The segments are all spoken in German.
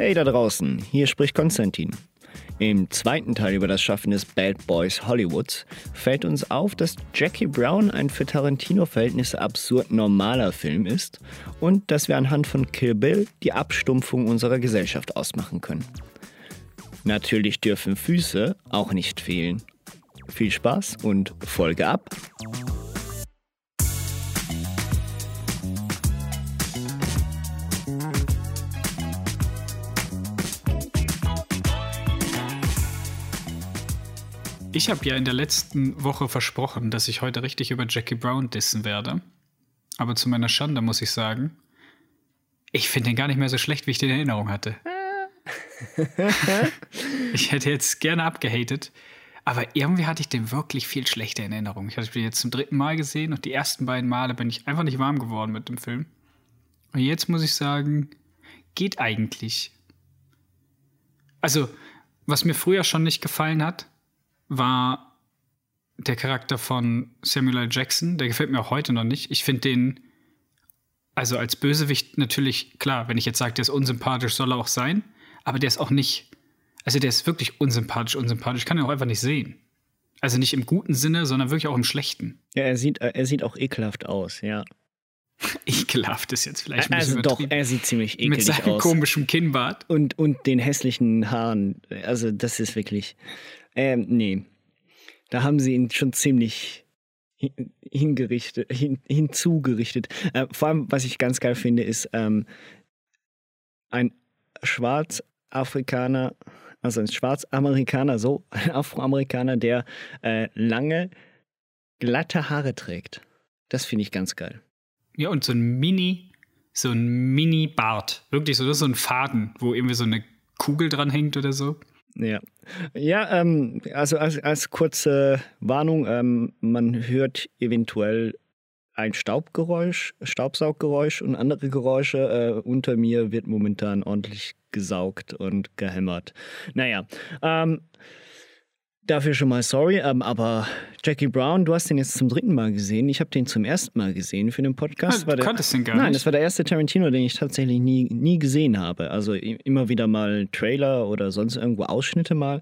Hey da draußen, hier spricht Konstantin. Im zweiten Teil über das Schaffen des Bad Boys Hollywoods fällt uns auf, dass Jackie Brown ein für Tarantino-Verhältnisse absurd normaler Film ist und dass wir anhand von Kill Bill die Abstumpfung unserer Gesellschaft ausmachen können. Natürlich dürfen Füße auch nicht fehlen. Viel Spaß und Folge ab! Ich habe ja in der letzten Woche versprochen, dass ich heute richtig über Jackie Brown dissen werde. Aber zu meiner Schande muss ich sagen, ich finde den gar nicht mehr so schlecht, wie ich den in Erinnerung hatte. ich hätte jetzt gerne abgehatet, aber irgendwie hatte ich den wirklich viel schlechter in Erinnerung. Ich hatte den jetzt zum dritten Mal gesehen und die ersten beiden Male bin ich einfach nicht warm geworden mit dem Film. Und jetzt muss ich sagen, geht eigentlich. Also, was mir früher schon nicht gefallen hat, war der Charakter von Samuel L. Jackson. Der gefällt mir auch heute noch nicht. Ich finde den, also als Bösewicht natürlich, klar, wenn ich jetzt sage, der ist unsympathisch, soll er auch sein. Aber der ist auch nicht, also der ist wirklich unsympathisch, unsympathisch. Ich kann ihn auch einfach nicht sehen. Also nicht im guten Sinne, sondern wirklich auch im schlechten. Ja, er sieht, er sieht auch ekelhaft aus, ja. ekelhaft ist jetzt vielleicht ein also bisschen doch, er sieht ziemlich ekelig Mit seinem aus. komischen Kinnbart. Und, und den hässlichen Haaren. Also das ist wirklich. Ähm, nee. Da haben sie ihn schon ziemlich hin- hingerichtet, hin, hinzugerichtet. Äh, vor allem, was ich ganz geil finde, ist ähm, ein Schwarzafrikaner, also ein Schwarzamerikaner, so ein Afroamerikaner, der äh, lange, glatte Haare trägt. Das finde ich ganz geil. Ja, und so ein Mini, so ein Mini-Bart. Wirklich so, das ist so ein Faden, wo irgendwie so eine Kugel dran hängt oder so. Ja, ja ähm, also als, als kurze Warnung, ähm, man hört eventuell ein Staubgeräusch, Staubsauggeräusch und andere Geräusche. Äh, unter mir wird momentan ordentlich gesaugt und gehämmert. Naja, ähm, dafür schon mal sorry, ähm, aber Jackie Brown, du hast den jetzt zum dritten Mal gesehen. Ich habe den zum ersten Mal gesehen für den Podcast. War du kanntest den gar Nein, nicht. das war der erste Tarantino, den ich tatsächlich nie, nie gesehen habe. Also immer wieder mal Trailer oder sonst irgendwo Ausschnitte mal,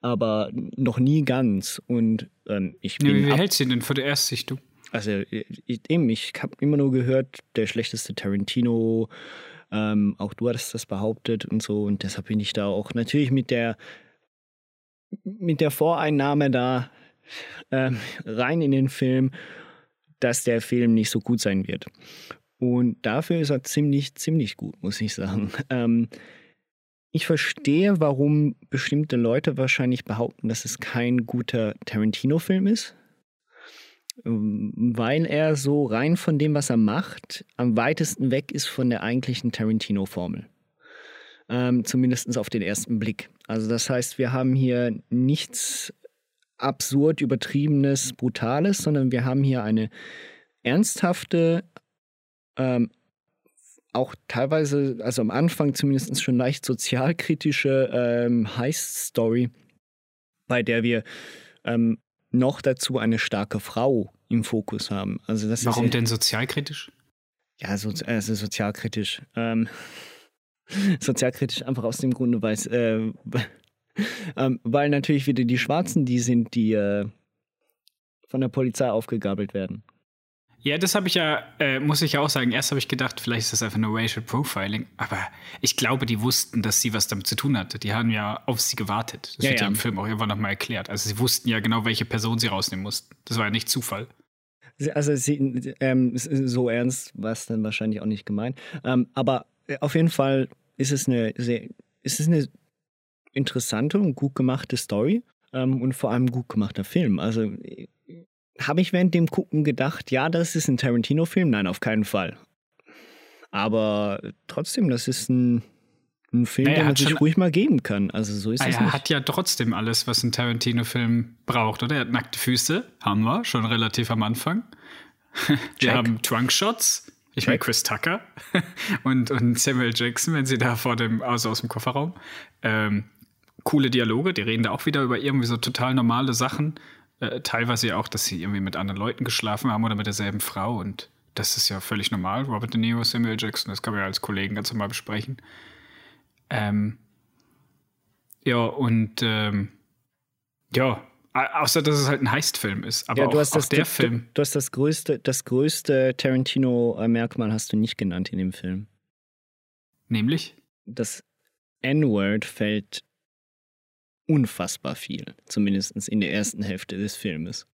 aber noch nie ganz. Und ähm, ich Nee, bin wie ab, hältst du den denn für die Erstsichtung? also ich, eben, ich habe immer nur gehört, der schlechteste Tarantino. Ähm, auch du hattest das behauptet und so und deshalb bin ich da auch natürlich mit der mit der Voreinnahme da ähm, rein in den Film, dass der Film nicht so gut sein wird. Und dafür ist er ziemlich, ziemlich gut, muss ich sagen. Ähm, ich verstehe, warum bestimmte Leute wahrscheinlich behaupten, dass es kein guter Tarantino-Film ist. Ähm, Weil er so rein von dem, was er macht, am weitesten weg ist von der eigentlichen Tarantino-Formel. Ähm, Zumindest auf den ersten Blick. Also das heißt, wir haben hier nichts absurd übertriebenes, brutales, sondern wir haben hier eine ernsthafte, ähm, auch teilweise, also am Anfang zumindest schon leicht sozialkritische ähm, Heist-Story, bei der wir ähm, noch dazu eine starke Frau im Fokus haben. Also das Warum ist denn sozialkritisch? ja, so, also sozialkritisch. Ähm, sozialkritisch einfach aus dem Grunde, weil es, äh, ähm, weil natürlich wieder die Schwarzen die sind, die äh, von der Polizei aufgegabelt werden. Ja, das habe ich ja, äh, muss ich ja auch sagen. Erst habe ich gedacht, vielleicht ist das einfach nur Racial Profiling. Aber ich glaube, die wussten, dass sie was damit zu tun hatte. Die haben ja auf sie gewartet. Das Ja, wird ja, ja. im Film auch irgendwann nochmal erklärt. Also sie wussten ja genau, welche Person sie rausnehmen mussten. Das war ja nicht Zufall. Also sie, ähm, so ernst war es dann wahrscheinlich auch nicht gemeint. Ähm, aber auf jeden Fall ist es eine sehr, ist es eine interessante und gut gemachte Story ähm, und vor allem gut gemachter Film. Also äh, habe ich während dem Gucken gedacht, ja, das ist ein Tarantino-Film? Nein, auf keinen Fall. Aber trotzdem, das ist ein, ein Film, Naja, den man sich schon- ruhig mal geben kann. Also so ist Ah, es er nicht. hat ja trotzdem alles, was ein Tarantino-Film braucht, oder? Er hat nackte Füße, haben wir, schon relativ am Anfang. Wir haben Trunk-Shots. Ich meine. Chris Tucker und, und Samuel Jackson, wenn sie da vor dem, also aus dem Kofferraum. Ähm, coole Dialoge, die reden da auch wieder über irgendwie so total normale Sachen. Äh, teilweise auch, dass sie irgendwie mit anderen Leuten geschlafen haben oder mit derselben Frau und das ist ja völlig normal. Robert De Niro, Samuel Jackson, das kann man ja als Kollegen ganz normal besprechen. Ähm, ja, und ähm, ja, außer dass es halt ein Heistfilm ist. Aber ja, du auch, hast das, der du, Film. Du hast das größte, das größte Tarantino-Merkmal hast du nicht genannt in dem Film. Nämlich? Das N-Word fällt unfassbar viel, zumindest in der ersten Hälfte des Filmes.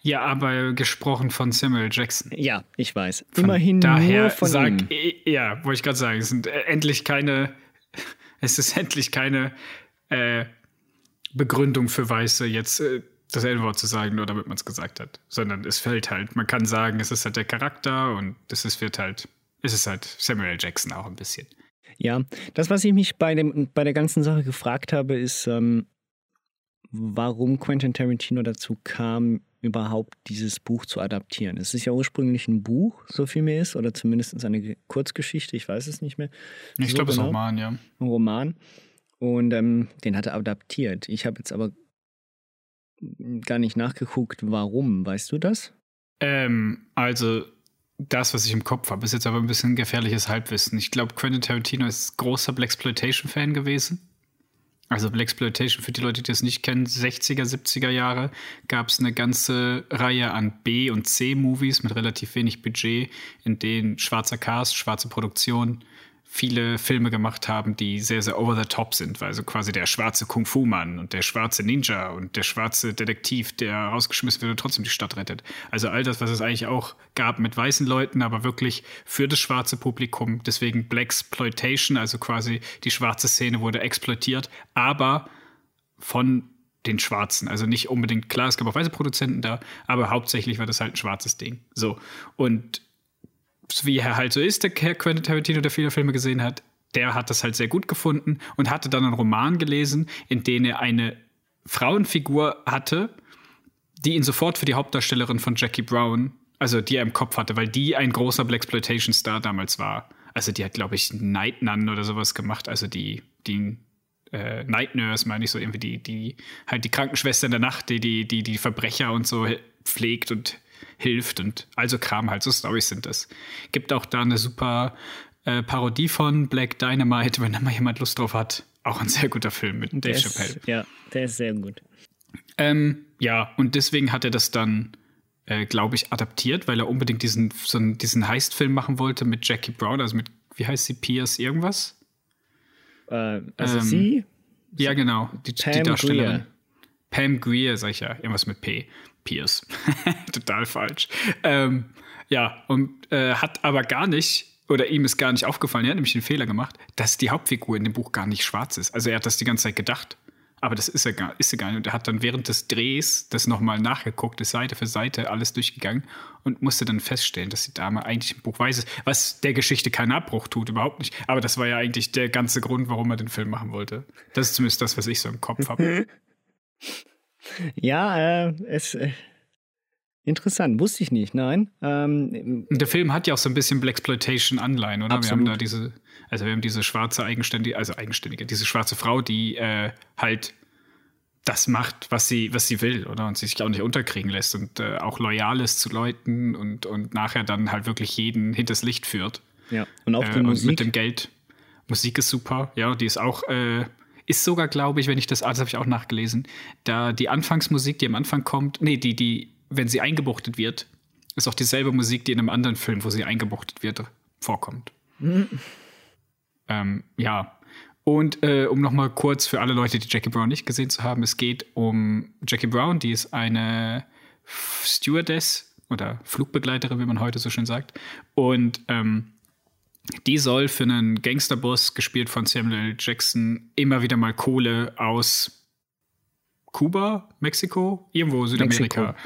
Ja, aber gesprochen von Samuel Jackson. Ja, ich weiß. Von Immerhin daher nur von sag, ihm. Ja, wollte ich gerade sagen, es sind endlich keine, es ist endlich keine äh, Begründung für Weiße, jetzt äh, das N-Wort zu sagen, nur damit man es gesagt hat. Sondern es fällt halt, man kann sagen, es ist halt der Charakter und es ist, wird halt, es ist halt Samuel Jackson auch ein bisschen. Ja, das, was ich mich bei, dem, bei der ganzen Sache gefragt habe, ist, ähm, warum Quentin Tarantino dazu kam, überhaupt dieses Buch zu adaptieren. Es ist ja ursprünglich ein Buch, so viel mir ist, oder zumindest eine Kurzgeschichte, ich weiß es nicht mehr. Ich so glaube, es ist ein genau. Roman, ja. Ein Roman. Und ähm, den hat er adaptiert. Ich habe jetzt aber gar nicht nachgeguckt, warum. Weißt du das? Ähm, also, das, was ich im Kopf habe, ist jetzt aber ein bisschen gefährliches Halbwissen. Ich glaube, Quentin Tarantino ist großer Blaxploitation-Fan gewesen. Also Blaxploitation, für die Leute, die das nicht kennen, 60er, 70er Jahre gab es eine ganze Reihe an B- und C-Movies mit relativ wenig Budget, in denen schwarzer Cast, schwarze Produktion viele Filme gemacht haben, die sehr, sehr over the top sind, weil so quasi der schwarze Kung-Fu-Mann und der schwarze Ninja und der schwarze Detektiv, der rausgeschmissen wird und trotzdem die Stadt rettet. Also all das, was es eigentlich auch gab mit weißen Leuten, aber wirklich für das schwarze Publikum. Deswegen Blaxploitation, also quasi die schwarze Szene wurde exploitiert, aber von den Schwarzen. Also nicht unbedingt, klar, es gab auch weiße Produzenten da, aber hauptsächlich war das halt ein schwarzes Ding. So. Und wie er halt so ist, der Quentin Tarantino, der viele Filme gesehen hat, der hat das halt sehr gut gefunden und hatte dann einen Roman gelesen, in dem er eine Frauenfigur hatte, die ihn sofort für die Hauptdarstellerin von Jackie Brown, also die er im Kopf hatte, weil die ein großer Blaxploitation-Star damals war. Also die hat, glaube ich, Night Nun oder sowas gemacht, also die, die äh, Night Nurse, meine ich so, irgendwie die, die, halt die Krankenschwester in der Nacht, die, die, die, die Verbrecher und so pflegt und hilft und also Kram halt, so Stories sind das. Gibt auch da eine super äh, Parodie von Black Dynamite, wenn da mal jemand Lust drauf hat. Auch ein sehr guter Film mit Dave Chappelle. ja, der ist sehr gut. Ähm, ja, und deswegen hat er das dann, äh, glaube ich, adaptiert, weil er unbedingt diesen, so einen, diesen Heist-Film machen wollte mit Jackie Brown, also mit, wie heißt sie, Pierce irgendwas? Äh, also Ähm, sie, Ja, genau, die, Pam die Darstellerin. Grier. Pam Greer, sag ich ja, irgendwas mit P. Pierce. Total falsch. Ähm, ja, und äh, hat aber gar nicht, oder ihm ist gar nicht aufgefallen, er hat nämlich den Fehler gemacht, dass die Hauptfigur in dem Buch gar nicht schwarz ist. Also er hat das die ganze Zeit gedacht. Aber das ist er gar, ist er gar nicht. Und er hat dann während des Drehs das nochmal nachgeguckt, ist Seite für Seite alles durchgegangen und musste dann feststellen, dass die Dame eigentlich im Buch weiß ist, was der Geschichte keinen Abbruch tut, überhaupt nicht. Aber das war ja eigentlich der ganze Grund, warum er den Film machen wollte. Das ist zumindest das, was ich so im Kopf habe. ja, äh, es, äh, interessant, wusste ich nicht, nein. Ähm, Und der Film hat ja auch so ein bisschen Blaxploitation-Anleihen, oder? Absolut. Wir haben da diese, also wir haben diese schwarze eigenständige, also eigenständige, diese schwarze Frau, die äh, halt das macht, was sie, was sie will, oder? Und sie sich auch nicht unterkriegen lässt und äh, auch loyal ist zu Leuten und, und nachher dann halt wirklich jeden hinters Licht führt. ja, und auch die Äh, und Musik. mit dem Geld. Musik ist super, ja, die ist auch, äh, ist sogar, glaube ich, wenn ich das, ah, das habe ich auch nachgelesen, da die Anfangsmusik, die am Anfang kommt, nee, die, die, wenn sie eingebuchtet wird, ist auch dieselbe Musik, die in einem anderen Film, wo sie eingebuchtet wird, vorkommt. ähm, ja. Und äh, um nochmal kurz für alle Leute, die Jackie Brown nicht gesehen zu haben, es geht um Jackie Brown, die ist eine Stewardess oder Flugbegleiterin, wie man heute so schön sagt. Und ähm, die soll für einen Gangsterboss, gespielt von Samuel L. Jackson, immer wieder mal Kohle aus Kuba, Mexiko, irgendwo Südamerika,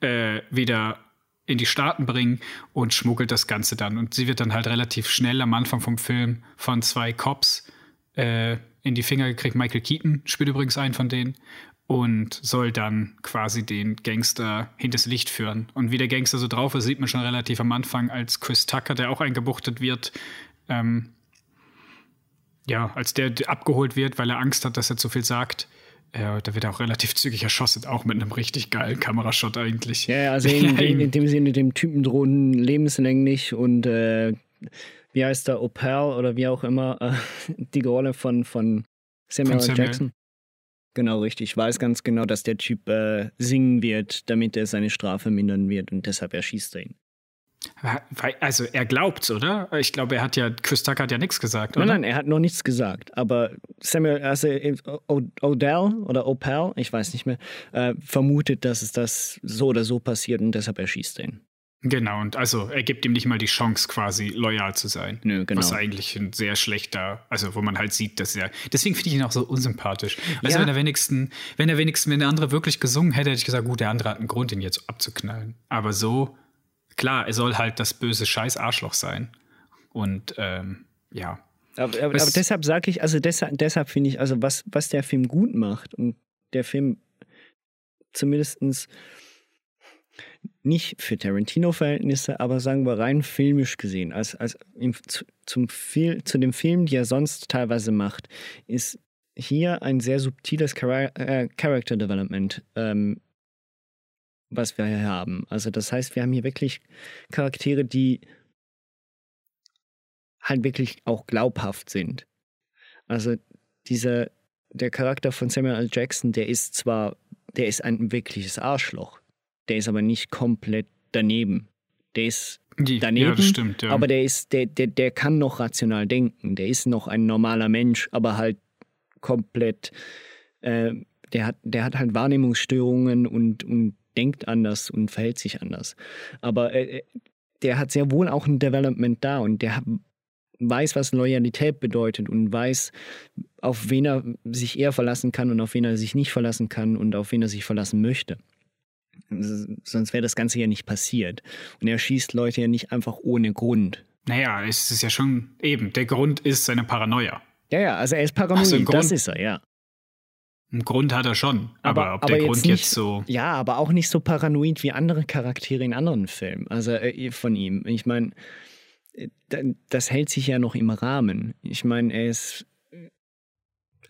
äh, wieder in die Staaten bringen und schmuggelt das Ganze dann. Und sie wird dann halt relativ schnell am Anfang vom Film von zwei Cops äh, in die Finger gekriegt. Michael Keaton spielt übrigens einen von denen und soll dann quasi den Gangster hinters Licht führen. Und wie der Gangster so drauf ist, sieht man schon relativ am Anfang, als Chris Tucker, der auch eingebuchtet wird, ähm, ja, als der abgeholt wird, weil er Angst hat, dass er zu viel sagt. Ja, da wird er auch relativ zügig erschossen, auch mit einem richtig geilen Kamerashot eigentlich. Ja, also in, in, in dem Sinne, dem Typen drohen lebenslänglich und äh, wie heißt der, Opal oder wie auch immer, äh, die Rolle von, von Samuel, L. Jackson. Genau, richtig. Ich weiß ganz genau, dass der Typ äh, singen wird, damit er seine Strafe mindern wird und deshalb erschießt er ihn. Also er glaubt's, oder? Ich glaube, er hat ja, Chris Tucker hat ja nichts gesagt, oder? Nein, nein, er hat noch nichts gesagt. Aber Samuel, also äh, Odell oder Opal, ich weiß nicht mehr, äh, vermutet, dass es das so oder so passiert und deshalb erschießt er ihn. Genau, und also er gibt ihm nicht mal die Chance, quasi loyal zu sein. Nö, genau. Was eigentlich ein sehr schlechter, also wo man halt sieht, dass er. Deswegen finde ich ihn auch so unsympathisch. Also ja. wenn er wenigstens, wenn er wenigstens, wenn der andere wirklich gesungen hätte, hätte ich gesagt, gut, der andere hat einen Grund, ihn jetzt abzuknallen. Aber so, klar, er soll halt das böse Scheiß Arschloch sein. Und ähm, ja. Aber, aber, aber deshalb sage ich, also deshalb, deshalb finde ich, also was, was der Film gut macht und der Film zumindestens nicht für Tarantino-Verhältnisse, aber sagen wir rein filmisch gesehen, als, als im, zu, zum Fil zu dem Film, die er sonst teilweise macht, ist hier ein sehr subtiles Char äh, Character Development, ähm, was wir hier haben. Also das heißt, wir haben hier wirklich Charaktere, die halt wirklich auch glaubhaft sind. Also dieser, der Charakter von Samuel L. Jackson, der ist zwar, der ist ein wirkliches Arschloch der ist aber nicht komplett daneben. Der ist daneben, ja, stimmt, ja. aber der ist, der, der, der kann noch rational denken. Der ist noch ein normaler Mensch, aber halt komplett, äh, der, hat, der hat halt Wahrnehmungsstörungen und, und denkt anders und verhält sich anders. Aber äh, der hat sehr wohl auch ein Development da und der weiß, was Loyalität bedeutet und weiß, auf wen er sich eher verlassen kann und auf wen er sich nicht verlassen kann und auf wen er sich verlassen möchte. Sonst wäre das Ganze ja nicht passiert. Und er schießt Leute ja nicht einfach ohne Grund. Naja, es ist ja schon eben, der Grund ist seine Paranoia. Ja, ja, also er ist paranoid, so, Grund, das ist er, ja. Einen Grund hat er schon, aber, aber ob aber der Grund jetzt, nicht, jetzt so. Ja, aber auch nicht so paranoid wie andere Charaktere in anderen Filmen. Also äh, von ihm. Ich meine, äh, das hält sich ja noch im Rahmen. Ich meine, er ist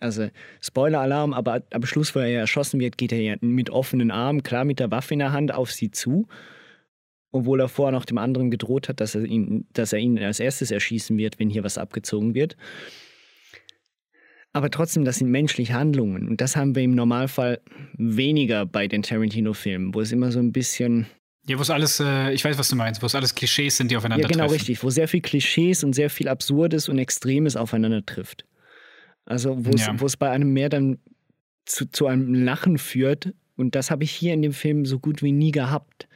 also Spoiler-Alarm, aber am Schluss, wo er ja erschossen wird, geht er ja mit offenen Armen, klar mit der Waffe in der Hand auf sie zu. Obwohl er vorher noch dem anderen gedroht hat, dass er ihn, dass er ihn als erstes erschießen wird, wenn hier was abgezogen wird. Aber trotzdem, das sind menschliche Handlungen. Und das haben wir im Normalfall weniger bei den Tarantino-Filmen, wo es immer so ein bisschen. Ja, wo es alles, äh, ich weiß, was du meinst, wo es alles Klischees sind, die aufeinander treffen. Ja, genau, richtig. Wo sehr viel Klischees und sehr viel Absurdes und Extremes aufeinander trifft. Also wo es, ja. bei einem mehr dann zu, zu einem Lachen führt. Und das habe ich hier in dem Film so gut wie nie gehabt,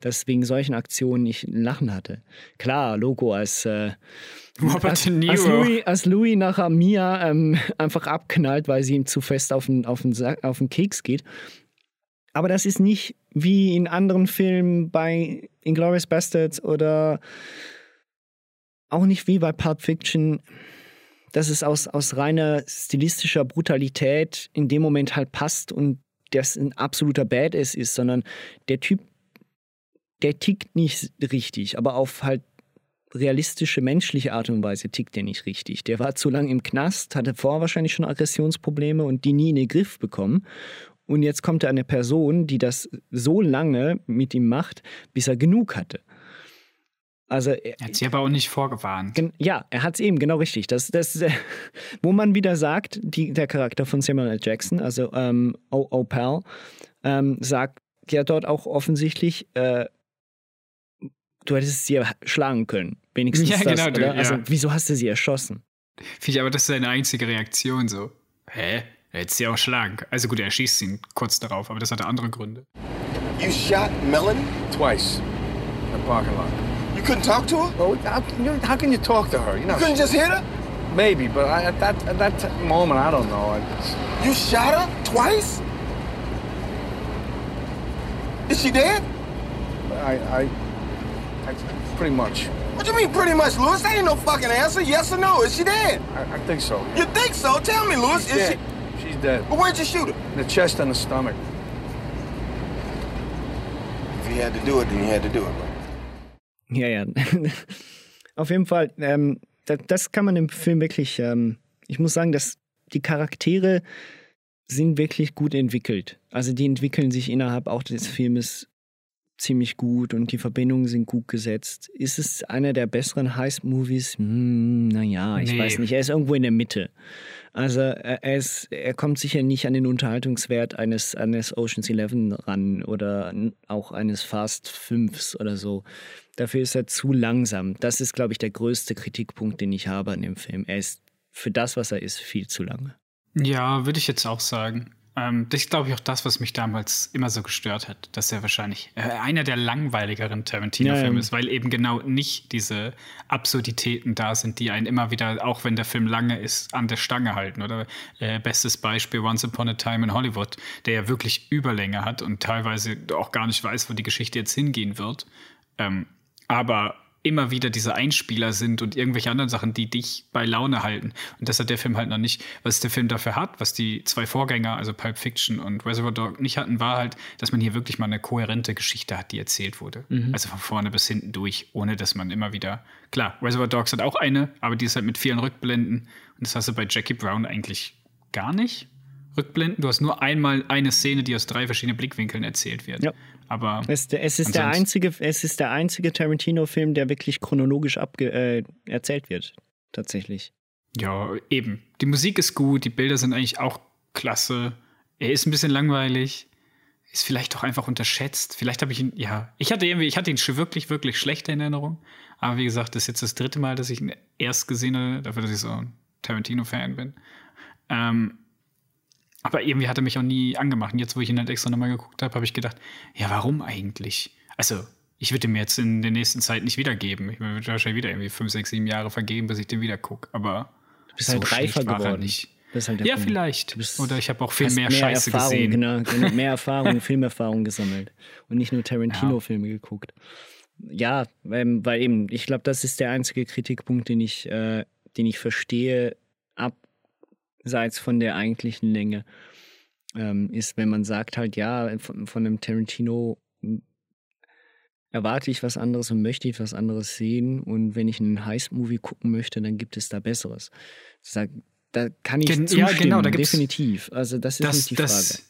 dass wegen solchen Aktionen ich ein Lachen hatte. Klar, Logo als, äh, als, als, Louis, als Louis nachher Mia ähm, einfach abknallt, weil sie ihm zu fest auf den, auf, den auf den Keks geht. Aber das ist nicht wie in anderen Filmen bei Inglourious Bastards oder auch nicht wie bei Pulp Fiction dass es aus, aus reiner stilistischer Brutalität in dem Moment halt passt und das ein absoluter Badass ist, sondern der Typ, der tickt nicht richtig, aber auf halt realistische menschliche Art und Weise tickt der nicht richtig. Der war zu lange im Knast, hatte vorher wahrscheinlich schon Aggressionsprobleme und die nie in den Griff bekommen. Und jetzt kommt da eine Person, die das so lange mit ihm macht, bis er genug hatte. Also, er hat sie aber auch nicht vorgewarnt. Ja, er hat es eben, genau richtig. Das, das, äh, wo man wieder sagt, die, der Charakter von Samuel L. Jackson, also ähm, Opal, ähm, sagt ja dort auch offensichtlich, äh, du hättest sie schlagen können. Wenigstens ja, das, genau, oder? Also, wieso hast du sie erschossen? Finde ich aber, das ist seine einzige Reaktion so. Hä? Er hätte sie auch schlagen können. Also gut, er schießt ihn kurz darauf, aber das hatte andere Gründe. You shot Melanie? Twice. In the parking lot. You couldn't talk to her? Well, how, how can you talk to her? You know, you couldn't just hit her? Maybe, but I, at that at that moment, I don't know. I, you shot her twice? Is she dead? I, I, I, pretty much. What do you mean, pretty much, Lewis? That ain't no fucking answer. Yes or no? Is she dead? I, I think so. You think so? Tell me, Lewis. She's is dead. she? She's dead. But where'd you shoot her? In the chest and the stomach. If you had to do it, then you had to do it, bro. Ja, ja. Auf jeden Fall, ähm, das, das, kann man im Film wirklich, ähm, ich muss sagen, dass die Charaktere sind wirklich gut entwickelt. Also die entwickeln sich innerhalb auch des Filmes ziemlich gut und die Verbindungen sind gut gesetzt. Ist es einer der besseren Heist-Movies? Hm, naja, ich nee. weiß nicht. Er ist irgendwo in der Mitte. Also er, ist, er kommt sicher nicht an den Unterhaltungswert eines, eines Oceans 11 ran oder auch eines Fast 5 oder so. Dafür ist er zu langsam. Das ist, glaube ich, der größte Kritikpunkt, den ich habe an dem Film. Er ist für das, was er ist, viel zu lange. Ja, würde ich jetzt auch sagen. Ähm, das ist, glaube ich, auch das, was mich damals immer so gestört hat, dass er wahrscheinlich äh, einer der langweiligeren Tarantino-Filme ja, ist, weil eben genau nicht diese Absurditäten da sind, die einen immer wieder, auch wenn der Film lange ist, an der Stange halten. Oder äh, bestes Beispiel Once Upon a Time in Hollywood, der ja wirklich Überlänge hat und teilweise auch gar nicht weiß, wo die Geschichte jetzt hingehen wird. Ähm, aber immer wieder diese Einspieler sind und irgendwelche anderen Sachen, die dich bei Laune halten. Und das hat der Film halt noch nicht. Was der Film dafür hat, was die zwei Vorgänger, also Pulp Fiction und Reservoir Dog, nicht hatten, war halt, dass man hier wirklich mal eine kohärente Geschichte hat, die erzählt wurde. Mhm. Also von vorne bis hinten durch, ohne dass man immer wieder. Klar, Reservoir Dogs hat auch eine, aber die ist halt mit vielen Rückblenden. Und das hast du bei Jackie Brown eigentlich gar nicht. Rückblenden. Du hast nur einmal eine Szene, die aus drei verschiedenen Blickwinkeln erzählt wird. Ja. Aber es, es ist der einzige, es ist der einzige Tarantino-Film, der wirklich chronologisch abge äh, erzählt wird. Tatsächlich. Ja, eben. Die Musik ist gut, die Bilder sind eigentlich auch klasse. Er ist ein bisschen langweilig. Ist vielleicht auch einfach unterschätzt. Vielleicht habe ich ihn, ja. Ich hatte irgendwie, ich hatte ihn schon wirklich, wirklich schlechte in Erinnerung. Aber wie gesagt, das ist jetzt das dritte Mal, dass ich ihn erst gesehen habe, dafür, dass ich so ein Tarantino-Fan bin. Ähm, aber irgendwie hat er mich auch nie angemacht. Und jetzt, wo ich ihn halt extra nochmal geguckt habe, habe ich gedacht, ja, warum eigentlich? Also, ich würde ihm jetzt in der nächsten Zeit nicht wiedergeben. Ich würde wahrscheinlich wieder irgendwie fünf, sechs, sieben Jahre vergeben, bis ich den wieder gucke. Aber du bist so halt reifer geworden. Nicht. Halt ja, Punkt. vielleicht. Oder ich habe auch viel mehr, mehr, Scheiße Erfahrung, gesehen. Genau, genau mehr Erfahrung, Filmerfahrung gesammelt. Und nicht nur Tarantino-Filme ja. geguckt. Ja, ähm, weil eben, ich glaube, das ist der einzige Kritikpunkt, den ich, äh, den ich verstehe, abseits von der eigentlichen Länge ähm, ist, wenn man sagt halt, ja, von, von einem Tarantino hm, erwarte ich was anderes und möchte ich was anderes sehen und wenn ich einen Heist-Movie gucken möchte, dann gibt es da Besseres. Da, kann ich Gen zustimmen, ja, genau, da definitiv. Also das ist das, nicht die das, Frage.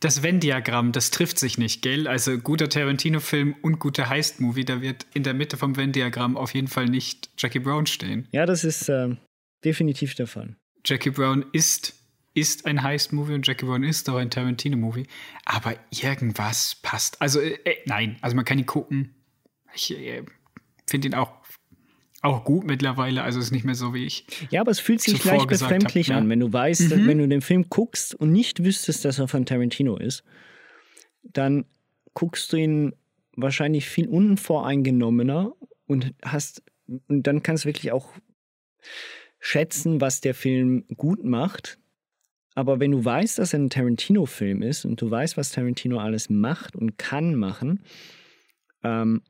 Das Venn-Diagramm, das trifft sich nicht, gell? Also guter Tarantino-Film und guter Heist-Movie, da wird in der Mitte vom Venn-Diagramm auf jeden Fall nicht Jackie Brown stehen. Ja, das ist äh, definitiv der Fall. Jackie Brown ist, ist ein Heist-Movie und Jackie Brown ist auch ein Tarantino-Movie. Aber irgendwas passt. Also, äh, äh, nein, also man kann ihn gucken. Ich äh, finde ihn auch, auch gut mittlerweile. Also ist nicht mehr so wie ich. Ja, aber es fühlt sich leicht befremdlich hab, an, ja. wenn du weißt, mhm. wenn du den Film guckst und nicht wüsstest, dass er von Tarantino ist, dann guckst du ihn wahrscheinlich viel unvoreingenommener und hast und dann kannst du wirklich auch schätzen, was der Film gut macht. Aber wenn du weißt, dass er ein Tarantino-Film ist und du weißt, was Tarantino alles macht und kann machen, ähm,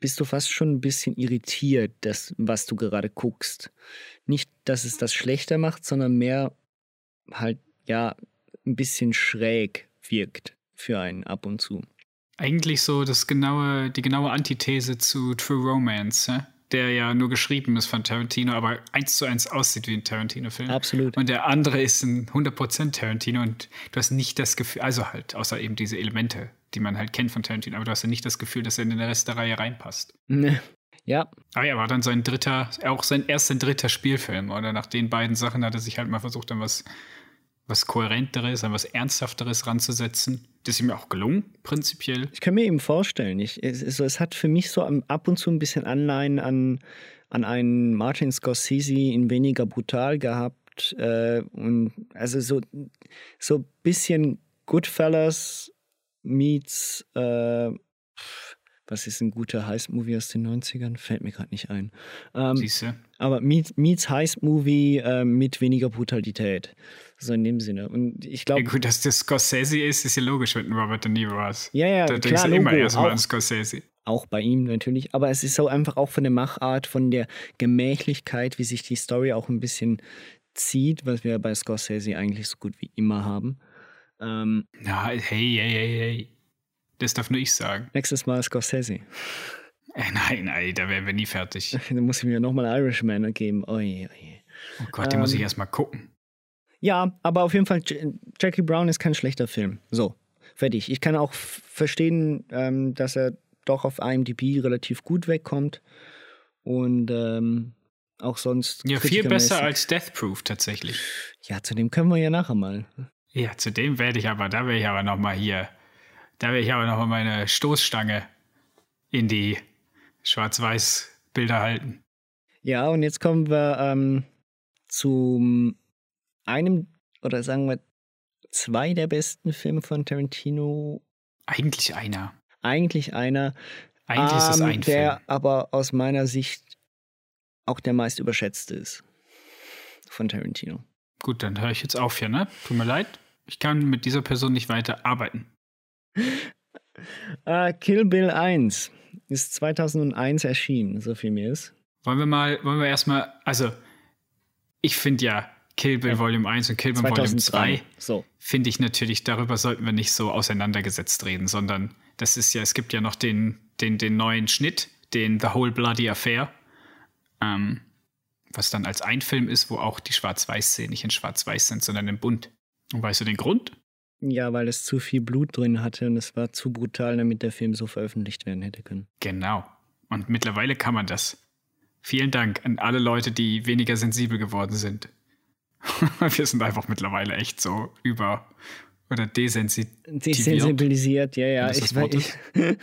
bist du fast schon ein bisschen irritiert, das, was du gerade guckst. Nicht, dass es das schlechter macht, sondern mehr halt, ja, ein bisschen schräg wirkt für einen ab und zu. Eigentlich so das genaue, die genaue Antithese zu True Romance, ja? Der ja nur geschrieben ist von Tarantino, aber eins zu eins aussieht wie ein Tarantino-Film. Absolut. Und der andere ist ein 100% Tarantino und du hast nicht das Gefühl, also halt, außer eben diese Elemente, die man halt kennt von Tarantino, aber du hast ja nicht das Gefühl, dass er in den Rest der Reihe reinpasst. Ne. Ja. Aber ja, war dann sein dritter, auch sein erster dritter Spielfilm, oder? Nach den beiden Sachen hat er sich halt mal versucht, dann was was Kohärenteres, an was Ernsthafteres ranzusetzen. Das ist ihm auch gelungen, prinzipiell. Ich kann mir eben vorstellen, ich, es, es hat für mich so ab und zu ein bisschen Anleihen an, an einen Martin Scorsese in weniger brutal gehabt. Äh, und also so, so ein bisschen Goodfellas meets äh, was ist ein guter Heist-Movie aus den 90ern? Fällt mir gerade nicht ein. Ähm, Siehste. Aber meets, meets Heist-Movie äh, mit weniger Brutalität. So in dem Sinne. Und ich glaube. Ja, gut, dass das Scorsese ist, ist ja logisch, wenn Robert De Niro. Ja, ja, da klar, denkst du immer erstmal an Scorsese. Auch bei ihm natürlich. Aber es ist so einfach auch von der Machart, von der Gemächlichkeit, wie sich die Story auch ein bisschen zieht, was wir bei Scorsese eigentlich so gut wie immer haben. Ähm, Na, hey, hey, hey, hey. Das darf nur ich sagen. Nächstes Mal Scorsese. Äh, nein, nein, da wären wir nie fertig. Dann muss ich mir nochmal Irishman geben. Oje, oje. Oh Gott, den ähm, muss ich ähm, erstmal gucken. Ja, aber auf jeden Fall, Jackie Brown ist kein schlechter Film. So. fertig. Ich kann auch verstehen, ähm, dass er doch auf IMDb relativ gut wegkommt. Und ähm, auch sonst. Ja, viel besser als Death Proof tatsächlich. Ja, zu dem können wir ja nachher mal. Ja, zu dem werde ich aber, da werde ich aber nochmal hier, da werde ich aber nochmal meine Stoßstange in die Schwarz-Weiß-Bilder halten. Ja, und jetzt kommen wir ähm, zu einem, oder sagen wir, zwei der besten Filme von Tarantino. Eigentlich einer. Eigentlich einer. Eigentlich ähm, ist es ein der Film. aber aus meiner Sicht auch der meist überschätzte ist von Tarantino. Gut, dann höre ich jetzt auf hier, ne? Tut mir leid. Ich kann mit dieser Person nicht weiter arbeiten. uh, Kill Bill 1 ist 2001 erschienen, so viel mir ist. Wollen wir mal, wollen wir erstmal, also ich finde ja Kill Bill. Volume 1 und Kill Bill 2003. Volume 2 so. finde ich natürlich, darüber sollten wir nicht so auseinandergesetzt reden, sondern das ist ja, es gibt ja noch den, den, den neuen Schnitt, den The Whole Bloody Affair, ähm, was dann als ein Film ist, wo auch die Schwarz-Weiß-Szenen nicht in Schwarz-Weiß sind, sondern in bunt. Und weißt du den Grund? Ja, weil es zu viel Blut drin hatte und es war zu brutal, damit der Film so veröffentlicht werden hätte können. Genau. Und mittlerweile kann man das. Vielen Dank an alle Leute, die weniger sensibel geworden sind. Wir sind einfach mittlerweile echt so über oder desensibilisiert. Desensibilisiert, ja, ja. Ich, ich,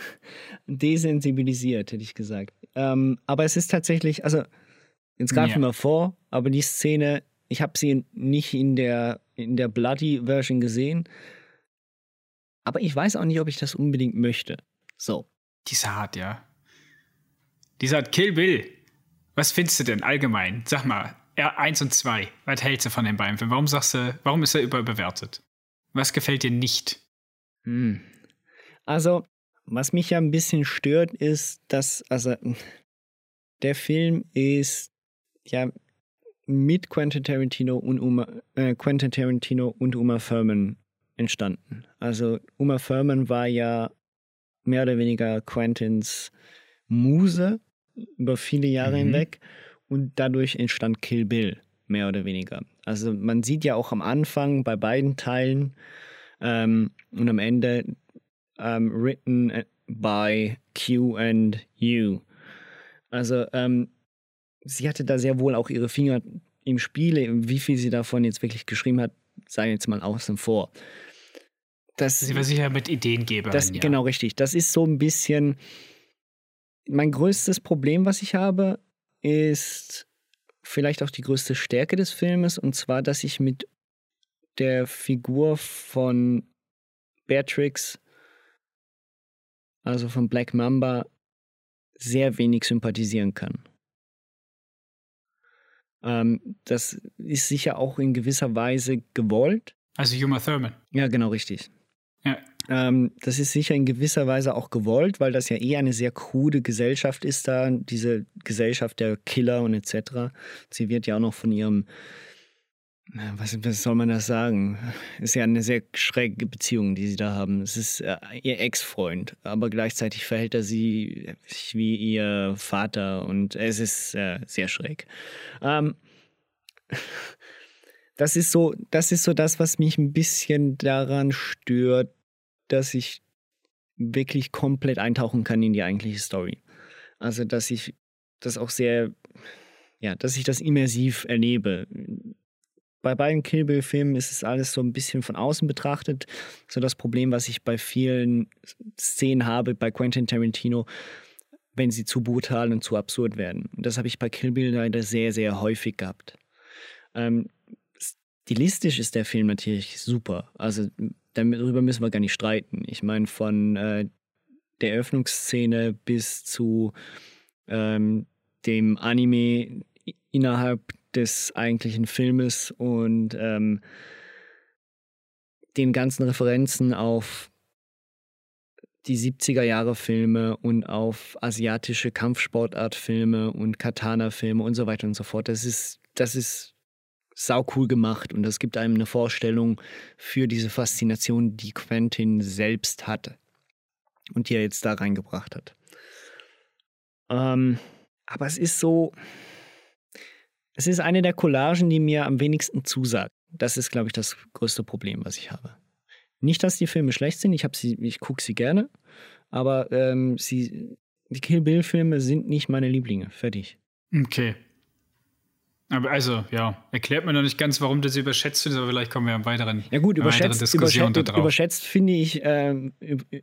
desensibilisiert, hätte ich gesagt. Ähm, aber es ist tatsächlich, also, jetzt greifen ja. wir vor, aber die Szene, ich habe sie nicht in der, in der Bloody-Version gesehen. Aber ich weiß auch nicht, ob ich das unbedingt möchte. So. Die ist hart, ja. Die sagt Kill Bill. Was findest du denn allgemein? Sag mal, R1 und 2. Was hältst du von den beiden Filmen? Warum sagst du, warum ist er überbewertet? Was gefällt dir nicht? Hm. Also, was mich ja ein bisschen stört, ist, dass, also, der Film ist ja mit Quentin Tarantino und Uma, äh, Quentin Tarantino und Uma Thurman entstanden. Also Uma Thurman war ja mehr oder weniger Quentins Muse über viele Jahre mhm. hinweg und dadurch entstand Kill Bill mehr oder weniger. Also man sieht ja auch am Anfang bei beiden Teilen ähm, und am Ende ähm, written by Q and U. Also ähm, sie hatte da sehr wohl auch ihre Finger im Spiel. Wie viel sie davon jetzt wirklich geschrieben hat, sei jetzt mal außen vor. Das, sie war sicher mit Ideengeber. Das, ja. Genau, richtig. Das ist so ein bisschen. Mein größtes Problem, was ich habe, ist vielleicht auch die größte Stärke des Filmes, und zwar, dass ich mit der Figur von Beatrix, also von Black Mamba, sehr wenig sympathisieren kann. Ähm, das ist sicher auch in gewisser Weise gewollt. Also Uma Thurman. Ja, genau, richtig. Ja. Ähm, das ist sicher in gewisser Weise auch gewollt, weil das ja eh eine sehr krude Gesellschaft ist da, diese Gesellschaft der Killer und etc. Sie wird ja auch noch von ihrem, was, was soll man das sagen? Ist ja eine sehr schräge Beziehung, die sie da haben. Es ist äh, ihr Ex-Freund, aber gleichzeitig verhält er sie wie ihr Vater und es ist äh, sehr schräg. Ähm, das ist so, das ist so das, was mich ein bisschen daran stört, dass ich wirklich komplett eintauchen kann in die eigentliche Story. Also, dass ich das auch sehr, ja, dass ich das immersiv erlebe. Bei beiden Kill Bill-Filmen ist es alles so ein bisschen von außen betrachtet. So das Problem, was ich bei vielen Szenen habe, bei Quentin Tarantino, wenn sie zu brutal und zu absurd werden. Das habe ich bei Kill Bill leider sehr, sehr häufig gehabt. Ähm, stilistisch ist der Film natürlich super. Also darüber müssen wir gar nicht streiten. Ich meine, von äh, der Eröffnungsszene bis zu ähm, dem Anime innerhalb des eigentlichen Filmes und ähm, den ganzen Referenzen auf die 70er Jahre Filme und auf asiatische Kampfsportart-Filme und Katana-Filme und so weiter und so fort. Das ist, das ist sau cool gemacht und das gibt einem eine Vorstellung für diese Faszination, die Quentin selbst hatte und die er jetzt da reingebracht hat. Ähm, aber es ist so, es ist eine der Collagen, die mir am wenigsten zusagt. Das ist, glaube ich, das größte Problem, was ich habe. Nicht, dass die Filme schlecht sind, ich, sie, ich gucke sie gerne, aber ähm, sie, die Kill Bill-Filme sind nicht meine Lieblinge. Fertig. Okay. Aber also, ja, erklärt mir noch nicht ganz, warum sie überschätzt findest, aber vielleicht kommen wir im weiteren Ja gut, überschätzt, überschätzt, überschätzt finde ich, äh,